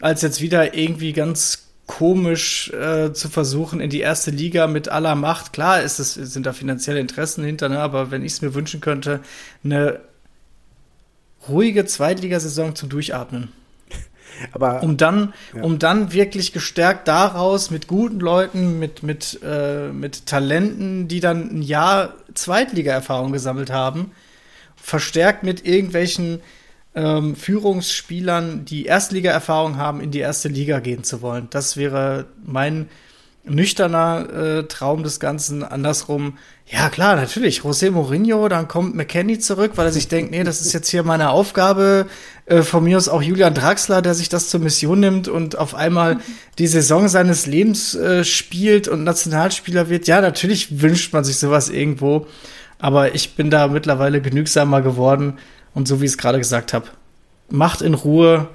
als jetzt wieder irgendwie ganz komisch äh, zu versuchen, in die erste Liga mit aller Macht. Klar ist es, sind da finanzielle Interessen hinter, ne? aber wenn ich es mir wünschen könnte, eine ruhige Zweitligasaison zum Durchatmen. [laughs] Aber um dann, ja. um dann wirklich gestärkt daraus mit guten Leuten, mit mit äh, mit Talenten, die dann ein Jahr Zweitliga-Erfahrung gesammelt haben, verstärkt mit irgendwelchen ähm, Führungsspielern, die Erstliga-Erfahrung haben, in die erste Liga gehen zu wollen. Das wäre mein nüchterner äh, Traum des Ganzen. Andersrum, ja klar, natürlich, José Mourinho, dann kommt McKenny zurück, weil er sich denkt, nee, das ist jetzt hier meine Aufgabe. Äh, von mir aus auch Julian Draxler, der sich das zur Mission nimmt und auf einmal die Saison seines Lebens äh, spielt und Nationalspieler wird. Ja, natürlich wünscht man sich sowas irgendwo, aber ich bin da mittlerweile genügsamer geworden und so wie ich es gerade gesagt habe, macht in Ruhe,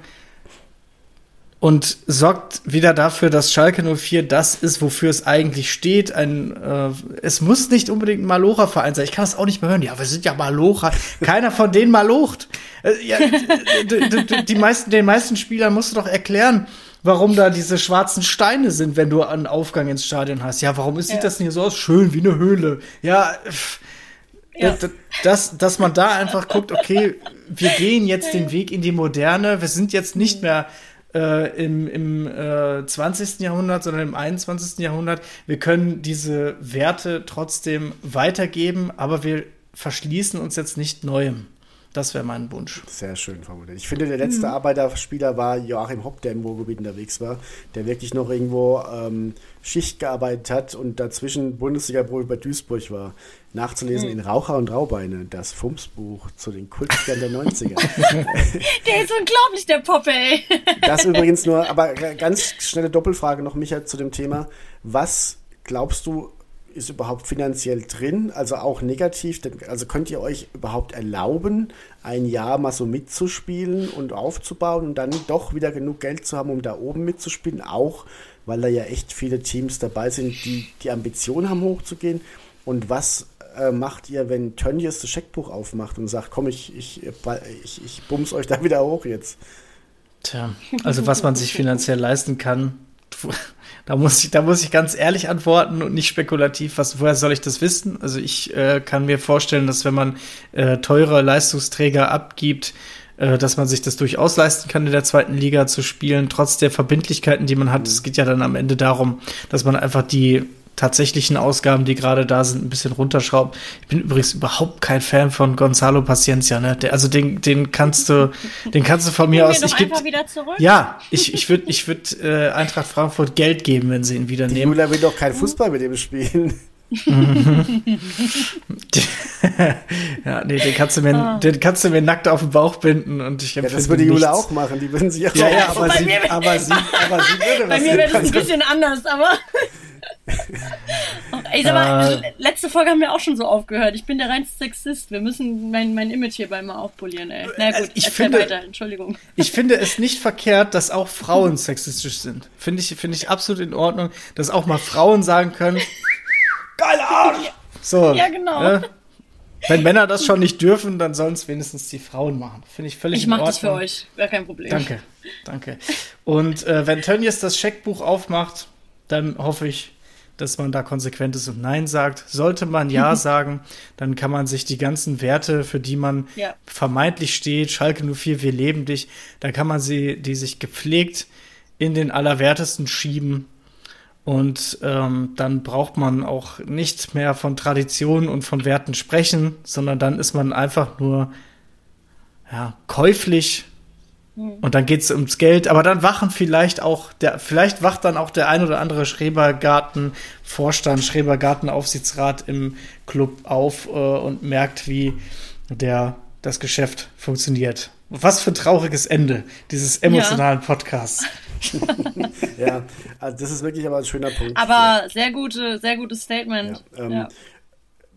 und sorgt wieder dafür, dass Schalke 04 das ist, wofür es eigentlich steht. Ein, äh, es muss nicht unbedingt ein Malocher-Verein sein. Ich kann das auch nicht mehr hören. Ja, wir sind ja Malocher. Keiner von denen malocht. Äh, ja, die meisten, den meisten Spielern musst du doch erklären, warum da diese schwarzen Steine sind, wenn du einen Aufgang ins Stadion hast. Ja, warum sieht ja. das nicht so aus? Schön wie eine Höhle. Ja, ja. Dass, dass man da [laughs] einfach guckt, okay, wir gehen jetzt den Weg in die Moderne. Wir sind jetzt nicht mehr äh, im, im äh, 20. Jahrhundert, sondern im 21. Jahrhundert. Wir können diese Werte trotzdem weitergeben, aber wir verschließen uns jetzt nicht Neuem. Das wäre mein Wunsch. Sehr schön formuliert. Ich finde, der letzte mhm. Arbeiterspieler war Joachim Hopp, der im Ruhrgebiet unterwegs war, der wirklich noch irgendwo ähm, Schicht gearbeitet hat und dazwischen Bundesliga-Profi bei Duisburg war. Nachzulesen mhm. in Raucher und Raubeine, das Fumsbuch zu den Kultstern der 90er. [laughs] der ist unglaublich, der Poppe, ey. das übrigens nur, aber ganz schnelle Doppelfrage noch, Michael, zu dem Thema. Was glaubst du, ist überhaupt finanziell drin, also auch negativ. Also könnt ihr euch überhaupt erlauben, ein Jahr mal so mitzuspielen und aufzubauen und dann doch wieder genug Geld zu haben, um da oben mitzuspielen, auch weil da ja echt viele Teams dabei sind, die die Ambition haben, hochzugehen. Und was äh, macht ihr, wenn Tönnies das Scheckbuch aufmacht und sagt, komm, ich, ich, ich, ich bums euch da wieder hoch jetzt? Tja, also was man sich finanziell leisten kann, da muss ich, da muss ich ganz ehrlich antworten und nicht spekulativ. Was, woher soll ich das wissen? Also ich äh, kann mir vorstellen, dass wenn man äh, teure Leistungsträger abgibt, äh, dass man sich das durchaus leisten kann, in der zweiten Liga zu spielen, trotz der Verbindlichkeiten, die man hat. Es geht ja dann am Ende darum, dass man einfach die tatsächlichen Ausgaben, die gerade da sind, ein bisschen runterschrauben. Ich bin übrigens überhaupt kein Fan von Gonzalo Paciencia, ne? Der, also den, den kannst du, den kannst du von mir aus. Ich geb, ja, ich, ich würde, ich würde äh, Eintracht Frankfurt Geld geben, wenn sie ihn wieder nehmen. Jula will doch kein Fußball mit ihm spielen. [laughs] ja, nee, den kannst du mir, ah. den kannst du mir nackt auf den Bauch binden und ich Ja, das würde Jule auch machen, die würden sich auch. Ja, ja, [laughs] aber sie, aber sie, aber sie würde was Bei mir wäre das ein bisschen anders, aber. Ey, sag mal, äh, letzte Folge haben wir auch schon so aufgehört. Ich bin der reinste Sexist. Wir müssen mein, mein Image hierbei mal aufpolieren, ey. Na gut, ich finde, weiter. Entschuldigung. Ich finde es nicht [laughs] verkehrt, dass auch Frauen sexistisch sind. Finde ich, finde ich absolut in Ordnung, dass auch mal Frauen sagen können, geiler Arsch! So. Ja, genau. Ne? Wenn Männer das schon nicht dürfen, dann sollen es wenigstens die Frauen machen. Finde ich völlig Ich mache das für euch, gar kein Problem. Danke, danke. Und äh, wenn Tönnies das Scheckbuch aufmacht, dann hoffe ich, dass man da konsequent ist und Nein sagt. Sollte man Ja [laughs] sagen, dann kann man sich die ganzen Werte, für die man ja. vermeintlich steht, Schalke 04, wir leben dich, dann kann man sie, die sich gepflegt in den Allerwertesten schieben. Und ähm, dann braucht man auch nicht mehr von Traditionen und von Werten sprechen, sondern dann ist man einfach nur ja, käuflich. Und dann geht es ums Geld, aber dann wachen vielleicht auch der, vielleicht wacht dann auch der ein oder andere Schrebergarten-Vorstand, Schrebergarten-Aufsichtsrat im Club auf äh, und merkt, wie der das Geschäft funktioniert. Was für ein trauriges Ende dieses emotionalen ja. Podcasts. [laughs] ja, also das ist wirklich aber ein schöner Punkt. Aber sehr gute, sehr gutes Statement. Ja, ähm, ja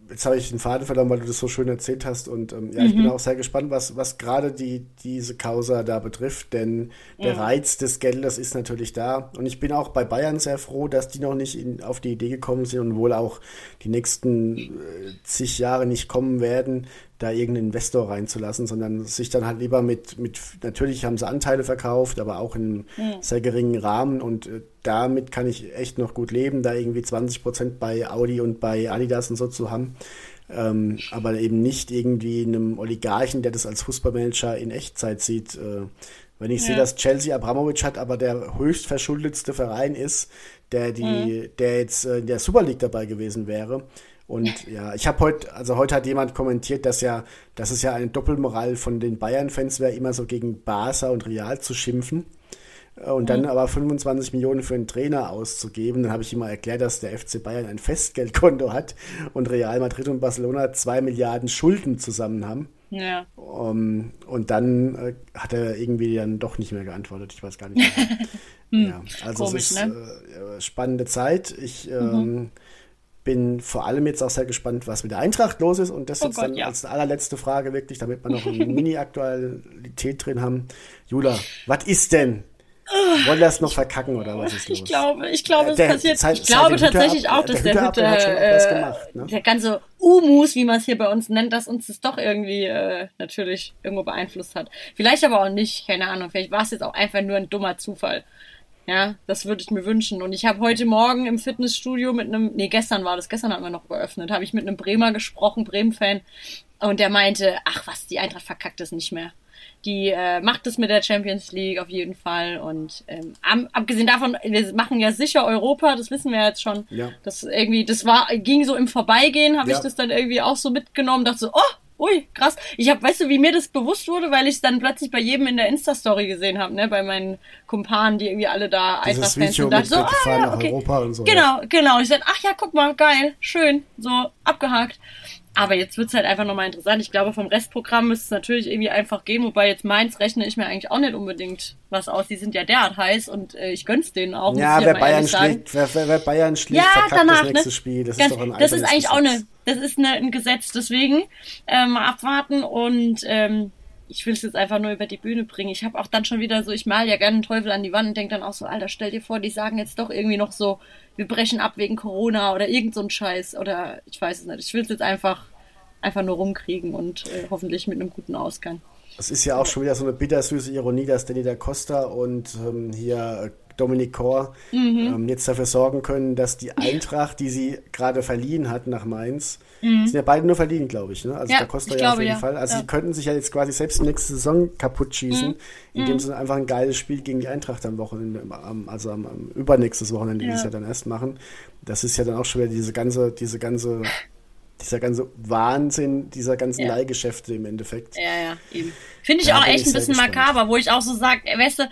jetzt habe ich den Faden verloren, weil du das so schön erzählt hast. Und ähm, ja, mhm. ich bin mhm. auch sehr gespannt, was, was gerade die, diese Causa da betrifft, denn der Reiz des Geldes ist natürlich da. Und ich bin auch bei Bayern sehr froh, dass die noch nicht in, auf die Idee gekommen sind und wohl auch die nächsten äh, zig Jahre nicht kommen werden, da irgendeinen Investor reinzulassen, sondern sich dann halt lieber mit, mit natürlich haben sie Anteile verkauft, aber auch in mhm. sehr geringen Rahmen und äh, damit kann ich echt noch gut leben, da irgendwie 20 Prozent bei Audi und bei Adidas und so zu haben. Ähm, aber eben nicht irgendwie einem Oligarchen, der das als Fußballmanager in Echtzeit sieht. Äh, wenn ich ja. sehe, dass Chelsea Abramovic hat, aber der höchst verschuldetste Verein ist, der die, mhm. der jetzt äh, in der Super League dabei gewesen wäre, und ja, ich habe heute, also heute hat jemand kommentiert, dass ja, dass es ja eine Doppelmoral von den Bayern-Fans wäre, immer so gegen Barca und Real zu schimpfen. Äh, und dann aber 25 Millionen für einen Trainer auszugeben, dann habe ich immer erklärt, dass der FC Bayern ein Festgeldkonto hat und Real Madrid und Barcelona zwei Milliarden Schulden zusammen haben. Ja. Um, und dann äh, hat er irgendwie dann doch nicht mehr geantwortet. Ich weiß gar nicht. [laughs] Hm, ja, also komisch, es ist ne? äh, spannende Zeit. Ich ähm, bin vor allem jetzt auch sehr gespannt, was mit der Eintracht los ist. Und das Oh jetzt Gott, dann ja. als allerletzte Frage wirklich, damit wir noch [laughs] eine Mini-Aktualität drin haben. Jula, was ist denn? Wollen wir das noch verkacken oder was ist los? Ich glaube, ich glaube, es passiert. seit- ich glaube tatsächlich auch, dass der der Hütte Hütte, äh, gemacht, ne? der ganze Umus, wie man es hier bei uns nennt, dass uns das doch irgendwie äh, natürlich irgendwo beeinflusst hat. Vielleicht aber auch nicht, keine Ahnung. Vielleicht war es jetzt auch einfach nur ein dummer Zufall. Ja, das würde ich mir wünschen. Und ich habe heute Morgen im Fitnessstudio mit einem, nee, gestern war das, gestern hatten wir noch geöffnet, habe ich mit einem Bremer gesprochen, Bremen-Fan, und der meinte, ach was, die Eintracht verkackt es nicht mehr. Die äh, macht es mit der Champions League auf jeden Fall. Und ähm, abgesehen davon, wir machen ja sicher Europa, das wissen wir jetzt schon. Ja. Das irgendwie, das war, ging so im Vorbeigehen, habe Ja. ich das dann irgendwie auch so mitgenommen, dachte so, oh, ui, krass. Ich habe, weißt du, wie mir das bewusst wurde, weil ich es dann plötzlich bei jedem in der Insta-Story gesehen habe, ne, bei meinen Kumpanen, die irgendwie alle da Eintracht-Fans sind. Dachte so, ah, ja, okay. Europa und so. Genau, genau. Ich dachte, ach ja, guck mal, geil, schön, so abgehakt. Aber jetzt wird's halt einfach nochmal interessant. Ich glaube, vom Restprogramm müsste es natürlich irgendwie einfach gehen, wobei jetzt Mainz rechne ich mir eigentlich auch nicht unbedingt was aus. Die sind ja derart heiß und äh, ich gönn's denen auch. Ja, wer Bayern schlägt, wer, wer, wer Bayern schlägt, Ja, verkackt danach, das nächste ne? Spiel. Das Ganz, ist doch ein das ist eigentlich auch Gesetz. eine, das ist eine, ein Gesetz, deswegen ähm, mal abwarten und ähm, ich will es jetzt einfach nur über die Bühne bringen. Ich habe auch dann schon wieder so, ich mal ja gerne einen Teufel an die Wand und denke dann auch so, Alter, stell dir vor, die sagen jetzt doch irgendwie noch so, wir brechen ab wegen Corona oder irgend so ein Scheiß oder ich weiß es nicht. Ich will es jetzt einfach einfach nur rumkriegen und äh, hoffentlich mit einem guten Ausgang. Es ist ja auch schon wieder so eine bittersüße Ironie, dass Danny da Costa und ähm, hier äh, Dominic Kor Mhm. ähm, jetzt dafür sorgen können, dass die Eintracht, die sie gerade verliehen hat nach Mainz, sind ja beide nur verliehen, glaube ich. Ne? Also Mhm. Ja, da ich ja auf jeden ja. Fall. Also Ja. sie könnten sich ja jetzt quasi selbst nächste Saison kaputt schießen, Mhm. indem sie einfach ein geiles Spiel gegen die Eintracht am Wochenende, am, also am, am übernächstes Wochenende, Ja. die es ja dann erst machen. Das ist ja dann auch schon wieder diese ganze, diese ganze dieser ganze Wahnsinn dieser ganzen Ja. Leihgeschäfte im Endeffekt. Ja, ja, eben. Finde ich Da auch echt ein bisschen gespannt. makaber, wo ich auch so sage, weißt du,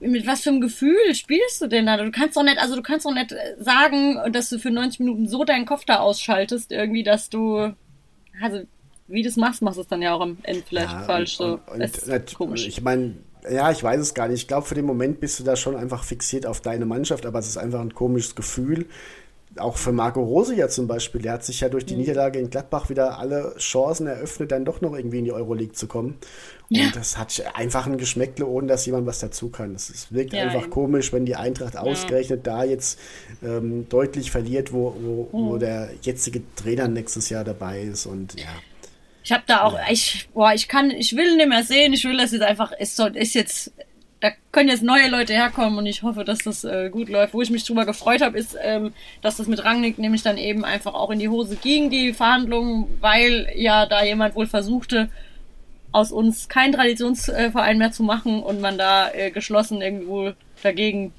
mit was für einem Gefühl spielst du denn da? Du kannst doch nicht, also du kannst doch nicht äh, sagen, dass du für 90 Minuten so deinen Kopf da ausschaltest, irgendwie, dass du, also, wie du es machst, machst du es dann ja auch am Ende vielleicht Ja, falsch, so. und, und, und, komisch. Ich meine, ja, ich weiß es gar nicht. Ich glaube, für den Moment bist du da schon einfach fixiert auf deine Mannschaft, aber es ist einfach ein komisches Gefühl. Auch für Marco Rose ja zum Beispiel. Der hat sich ja durch die Niederlage in Gladbach wieder alle Chancen eröffnet, dann doch noch irgendwie in die Euroleague zu kommen. Und Ja. das hat einfach ein Geschmäckle, ohne dass jemand was dazu kann. Es ist- wirkt Ja, einfach eben. komisch, wenn die Eintracht ausgerechnet da jetzt ähm, deutlich verliert, wo, wo, Mhm. wo der jetzige Trainer nächstes Jahr dabei ist. Und ja. Ich habe da auch, ich, boah, ich kann, ich will nicht mehr sehen, ich will, dass jetzt einfach, es soll, ist jetzt, da können jetzt neue Leute herkommen und ich hoffe, dass das äh, gut läuft. Wo ich mich drüber gefreut habe, ist, ähm, dass das mit Rangnick nämlich dann eben einfach auch in die Hose ging, die Verhandlungen, weil ja da jemand wohl versuchte, aus uns keinen Traditionsverein mehr zu machen und man da äh, geschlossen irgendwo dagegen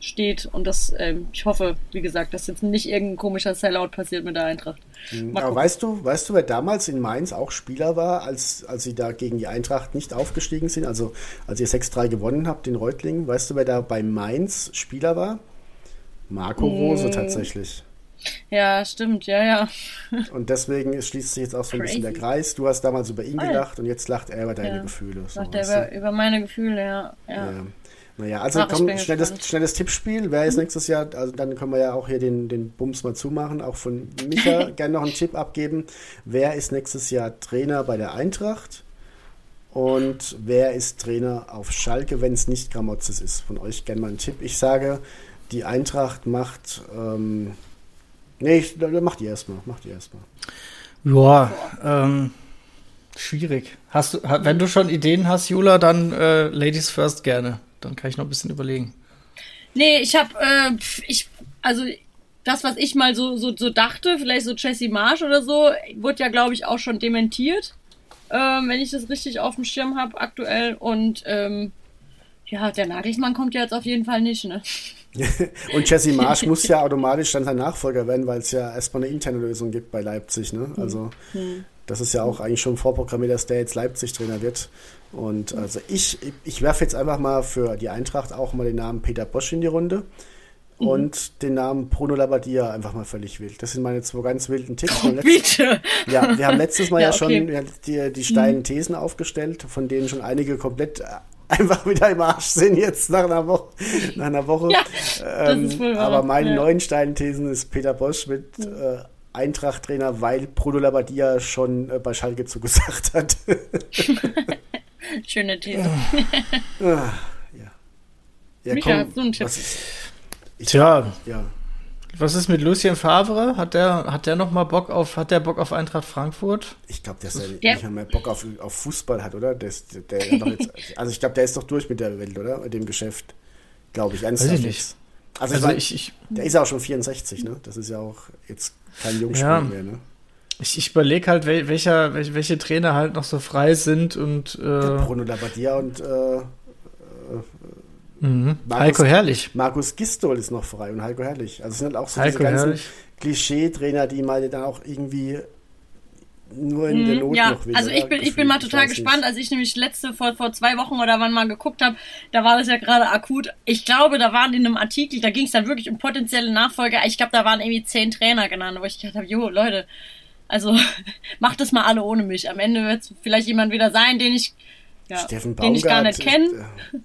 steht und das, ähm, ich hoffe, wie gesagt, dass jetzt nicht irgendein komischer Sellout passiert mit der Eintracht. Mal Aber weißt du, weißt du, wer damals in Mainz auch Spieler war, als, als sie da gegen die Eintracht nicht aufgestiegen sind? Also als ihr 6-3 gewonnen habt in Reutlingen, weißt du, wer da bei Mainz Spieler war? Marco Rose tatsächlich. Ja, stimmt, ja, ja. [laughs] Und deswegen ist- schließt sich jetzt auch so ein bisschen der Crazy. Kreis. Du hast damals über ihn gelacht und jetzt lacht er über deine Ja. Gefühle. So, Sagt er über, über meine Gefühle, ja. ja. Ja. Naja, also Ach, komm, schnelles, schnelles Tippspiel. Wer ist nächstes Jahr? Also dann können wir ja auch hier den, den Bums mal zumachen. Auch von Micha [laughs] gerne noch einen Tipp abgeben. Wer ist nächstes Jahr Trainer bei der Eintracht? Und wer ist Trainer auf Schalke, wenn es nicht Gramotzes ist? Von euch gerne mal einen Tipp. Ich sage, die Eintracht macht. Ähm, nee, ich, macht die erstmal. Macht die erstmal. Ja, ähm, schwierig. Hast du, wenn du schon Ideen hast, Jula, dann äh, Ladies first gerne. Dann kann ich noch ein bisschen überlegen. Nee, ich hab, äh, ich, also das, was ich mal so, so, so dachte, vielleicht so Jessie Marsch oder so, wurde ja, glaube ich, auch schon dementiert, ähm, wenn ich das richtig auf dem Schirm habe aktuell. Und ähm, ja, der Nagelsmann kommt ja jetzt auf jeden Fall nicht, ne? [laughs] Und Jesse Marsch muss ja automatisch dann sein Nachfolger werden, weil es ja erstmal eine interne Lösung gibt bei Leipzig. Ne? Also Das ist ja auch eigentlich schon vorprogrammiert, dass der jetzt Leipzig-Trainer wird. Und also ich, ich werfe jetzt einfach mal für die Eintracht auch mal den Namen Peter Bosch in die Runde mhm. und den Namen Bruno Labbadia einfach mal völlig wild. Das sind meine zwei ganz wilden Tipps. Oh, [laughs] bitte! Ja, wir haben letztes Mal [laughs] ja, ja schon die, die steilen mhm. Thesen aufgestellt, von denen schon einige komplett einfach wieder im Arsch sind jetzt nach einer Woche. Nach einer Woche. Ja, ähm, aber meine ja. neuen steilen Thesen ist Peter Bosch mit äh, Eintracht-Trainer, weil Bruno Labbadia schon äh, bei Schalke zugesagt hat. [laughs] [laughs] Schöne These. [laughs] ah, ja. Ja, Micha, komm, hast du einen Tipp? Ich, Tja, ja. Was ist mit Lucien Favre? Hat der, hat der noch mal Bock auf, hat der Bock auf Eintracht Frankfurt? Ich glaube, dass er ja. nicht mehr Bock auf, auf Fußball hat, oder? Der, der jetzt, [laughs] also ich glaube, der ist doch durch mit der Welt, oder? Mit dem Geschäft. Glaube ich. Weiß ich nicht. Also, also ich, ich, der ist ja auch schon 64, ne? Das ist ja auch jetzt kein Jungspieler ja. mehr, ne? Ich, ich überlege halt, wel, welcher, welche, welche Trainer halt noch so frei sind und. Äh, Bruno Labbadia und. Äh, äh, mhm. Markus, Heiko Herrlich. Markus Gistol ist noch frei und Heiko Herrlich. Also es sind halt auch so Heiko diese ganzen Klischee-Trainer, die mal dann auch irgendwie nur in der mhm, Not ja, noch will. Also ich bin, ich bin mal total gespannt, nicht. als ich nämlich letzte vor, vor zwei Wochen oder wann mal geguckt habe, da war das ja gerade akut. Ich glaube, da waren in einem Artikel, da ging es dann wirklich um potenzielle Nachfolger. Ich glaube, da waren irgendwie zehn Trainer genannt, wo ich gedacht habe, jo, Leute, also [laughs] macht das mal alle ohne mich. Am Ende wird es vielleicht jemand wieder sein, den ich, ja, den ich gar nicht kenne. Äh,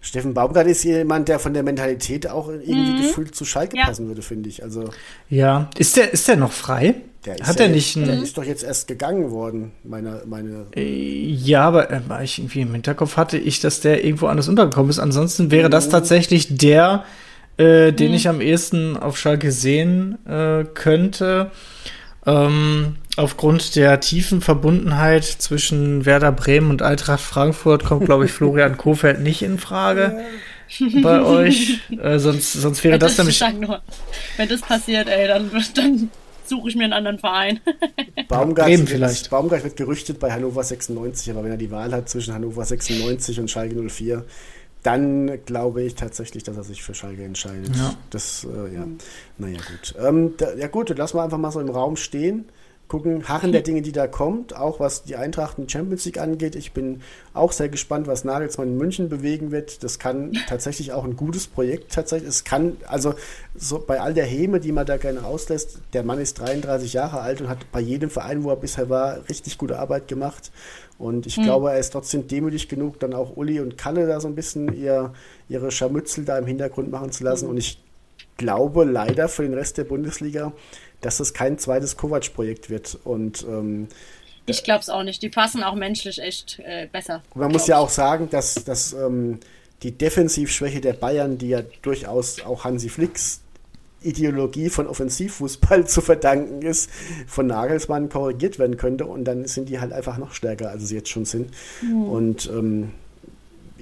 Steffen Baumgart ist jemand, der von der Mentalität auch irgendwie mhm. gefühlt zu Schalke ja. passen würde, finde ich. Also ja, ist der ist der noch frei? Der Hat er nicht? Der ist doch jetzt erst gegangen worden, meine meine. Äh, ja, aber äh, ich irgendwie im Hinterkopf hatte ich, dass der irgendwo anders untergekommen ist. Ansonsten wäre mhm. das tatsächlich der, äh, den mhm. ich am ehesten auf Schalke sehen äh, könnte. Ähm, aufgrund der tiefen Verbundenheit zwischen Werder Bremen und Eintracht Frankfurt kommt, glaube ich, Florian [laughs] Kofeld nicht in Frage bei euch. Äh, sonst, sonst wäre das, das nämlich. Nur, wenn das passiert, ey, dann, dann suche ich mir einen anderen Verein. [laughs] Baumgart, Bremen vielleicht. Baumgart wird gerüchtet bei Hannover 96, aber wenn er die Wahl hat zwischen Hannover 96 und Schalke 04, dann glaube ich tatsächlich, dass er sich für Schalke entscheidet. Ja. Das, äh, ja. Naja, gut. Ähm, da, ja, gut, lassen wir einfach mal so im Raum stehen gucken, harren der Dinge, die da kommt, auch was die Eintracht in Champions League angeht. Ich bin auch sehr gespannt, was Nagelsmann in München bewegen wird. Das kann tatsächlich auch ein gutes Projekt tatsächlich. Es kann, also so bei all der Häme, die man da gerne auslässt, der Mann ist 33 Jahre alt und hat bei jedem Verein, wo er bisher war, richtig gute Arbeit gemacht. Und ich mhm. glaube, er ist trotzdem demütig genug, dann auch Uli und Kalle da so ein bisschen ihr, ihre Scharmützel da im Hintergrund machen zu lassen. Und ich glaube leider für den Rest der Bundesliga, dass das kein zweites Kovac-Projekt wird. Und ähm, ich glaube es auch nicht. Die passen auch menschlich echt äh, besser. Man muss ja auch sagen, dass, dass ähm, die Defensivschwäche der Bayern, die ja durchaus auch Hansi Flicks Ideologie von Offensivfußball [laughs] zu verdanken ist, von Nagelsmann korrigiert werden könnte und dann sind die halt einfach noch stärker, als sie jetzt schon sind. Mhm. Und ähm,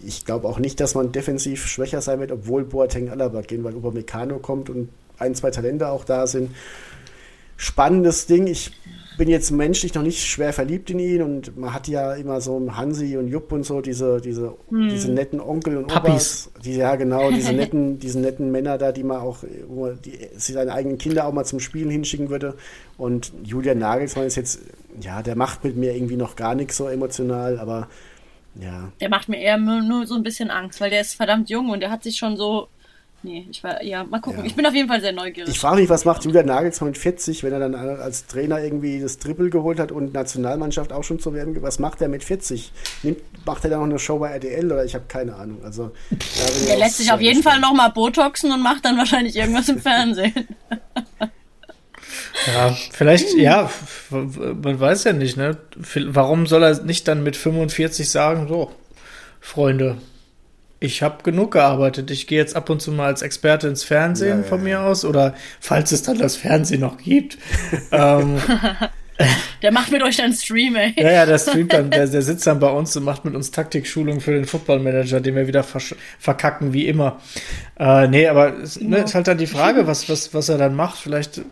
ich glaube auch nicht, dass man defensiv schwächer sein wird, obwohl Boateng Alaba gehen, weil Upamecano kommt und ein, zwei Talente auch da sind spannendes Ding. Ich bin jetzt menschlich noch nicht schwer verliebt in ihn und man hat ja immer so Hansi und Jupp und so diese diese hm. diese netten Onkel und Opas, die ja genau diese [laughs] netten diese netten Männer da, die man auch wo man die, seine eigenen Kinder auch mal zum Spielen hinschicken würde und Julian Nagelsmann ist jetzt ja der macht mit mir irgendwie noch gar nichts so emotional, aber ja. Der macht mir eher nur so ein bisschen Angst, weil der ist verdammt jung und der hat sich schon so Nee, ich war, ja, mal gucken. Ja. Ich bin auf jeden Fall sehr neugierig. Ich frage mich, was macht Julian Nagelsmann mit 40, wenn er dann als Trainer irgendwie das Triple geholt hat und Nationalmannschaft auch schon zu werden. Was macht er mit 40? Nimmt, macht er dann noch eine Show bei RTL oder ich habe keine Ahnung. Also, er lässt sich auf jeden Fall nochmal Botoxen und macht dann wahrscheinlich irgendwas im [laughs] Fernsehen. Ja, vielleicht, ja, man weiß ja nicht, ne? Warum soll er nicht dann mit 45 sagen, so, Freunde, ich habe genug gearbeitet. Ich gehe jetzt ab und zu mal als Experte ins Fernsehen ja, von mir aus oder falls es dann das Fernsehen noch gibt. ähm, [laughs] der macht mit euch dann Stream, ey. Ja, ja, der streamt dann, der, der sitzt dann bei uns und macht mit uns Taktikschulung für den Footballmanager, den wir wieder verkacken, wie immer. Äh, nee, aber es ne, ist halt dann die Frage, was, was, was er dann macht. Vielleicht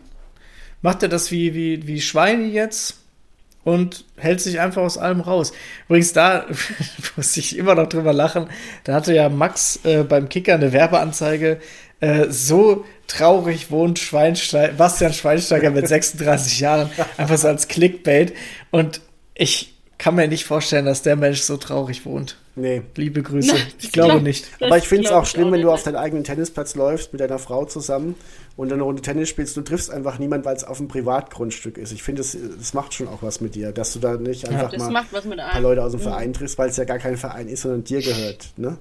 macht er das wie, wie, wie Schweine jetzt und hält sich einfach aus allem raus. Übrigens, da [laughs] muss ich immer noch drüber lachen. Da hatte ja Max äh, beim Kicker eine Werbeanzeige äh, so traurig wohnt Schweinsteiger, Bastian Schweinsteiger mit [laughs] 36 Jahren, einfach so als Clickbait. Und ich kann mir nicht vorstellen, dass der Mensch so traurig wohnt. Nee. Liebe Grüße. ich glaube glaub, nicht. Aber ich finde es auch schlimm, wenn du auf deinen eigenen Tennisplatz läufst mit deiner Frau zusammen und eine Runde Tennis spielst. Du triffst einfach niemanden, weil es auf einem Privatgrundstück ist. Ich finde, das, das macht schon auch was mit dir, dass du da nicht einfach ja, mal ein paar Leute aus dem Verein triffst, weil es ja gar kein Verein ist, sondern dir gehört. Ne?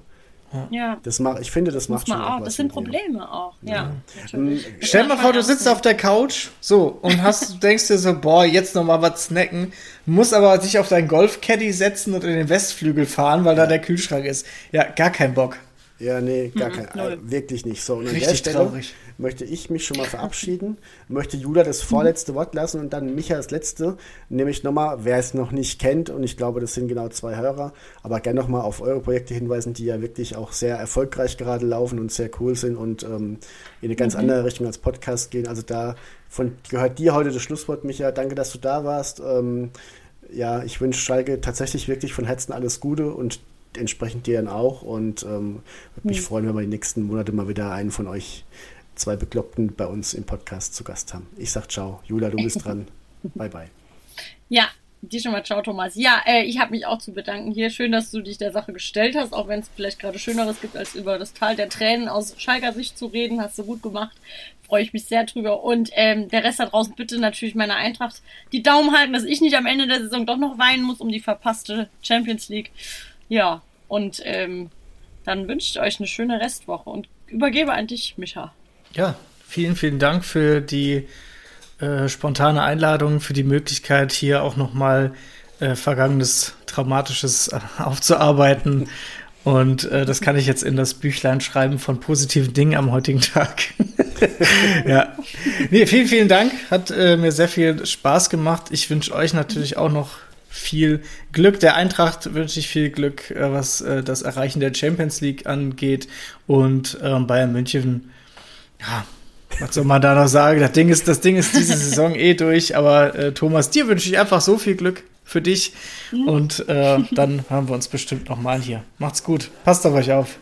Ja. Das mach, ich finde, das, das macht schon auch. Das sind Probleme dir. auch, ja. ja. Mhm. Stell mal vor, du sitzt auf der Couch, so, und hast, [laughs] denkst dir so, boah, jetzt nochmal was snacken, musst aber dich auf deinen Golfcaddy setzen und in den Westflügel fahren, weil ja. da der Kühlschrank ist. Ja, gar kein Bock. Ja, nee, gar mhm, kein, äh, wirklich nicht so. Und an Richtig der Stelle traurig. Möchte ich mich schon mal verabschieden, möchte Julia das vorletzte Wort lassen und dann Micha das letzte, nämlich nochmal, wer es noch nicht kennt, und ich glaube, das sind genau zwei Hörer, aber gerne nochmal auf eure Projekte hinweisen, die ja wirklich auch sehr erfolgreich gerade laufen und sehr cool sind und ähm, in eine ganz mhm. andere Richtung als Podcast gehen. Also da von, gehört dir heute das Schlusswort, Micha. Danke, dass du da warst. Ähm, ja, ich wünsche Schalke tatsächlich wirklich von Herzen alles Gute und entsprechend dir dann auch und ähm, würde mich mhm. freuen, wenn wir die nächsten Monate mal wieder einen von euch zwei Bekloppten bei uns im Podcast zu Gast haben. Ich sag ciao. Jula, du bist dran. [laughs] bye, bye. Ja, dir schon mal ciao, Thomas. Ja, äh, ich habe mich auch zu bedanken hier. Schön, dass du dich der Sache gestellt hast, auch wenn es vielleicht gerade Schöneres gibt, als über das Tal der Tränen aus Schalker Sicht zu reden. Hast du gut gemacht. Freue ich mich sehr drüber. Und ähm, der Rest da draußen bitte natürlich meiner Eintracht die Daumen halten, dass ich nicht am Ende der Saison doch noch weinen muss um die verpasste Champions League. Ja, und ähm, dann wünsche ich euch eine schöne Restwoche und übergebe an dich, Micha. Ja, vielen, vielen Dank für die äh, spontane Einladung, für die Möglichkeit, hier auch nochmal äh, vergangenes Traumatisches äh, [laughs] aufzuarbeiten. Und äh, das kann ich jetzt in das Büchlein schreiben von positiven Dingen am heutigen [laughs] Tag. [laughs] ja. Nee, vielen, vielen Dank. Hat äh, mir sehr viel Spaß gemacht. Ich wünsche euch natürlich auch noch viel Glück. Der Eintracht wünsche ich viel Glück, äh, was äh, das Erreichen der Champions League angeht. Und ähm, Bayern München, ja, was soll man da noch sagen? Das Ding ist, das Ding ist diese Saison eh durch. Aber äh, Thomas, dir wünsche ich einfach so viel Glück für dich. Mhm. Und äh, dann hören wir uns bestimmt nochmal hier. Macht's gut. Passt auf euch auf.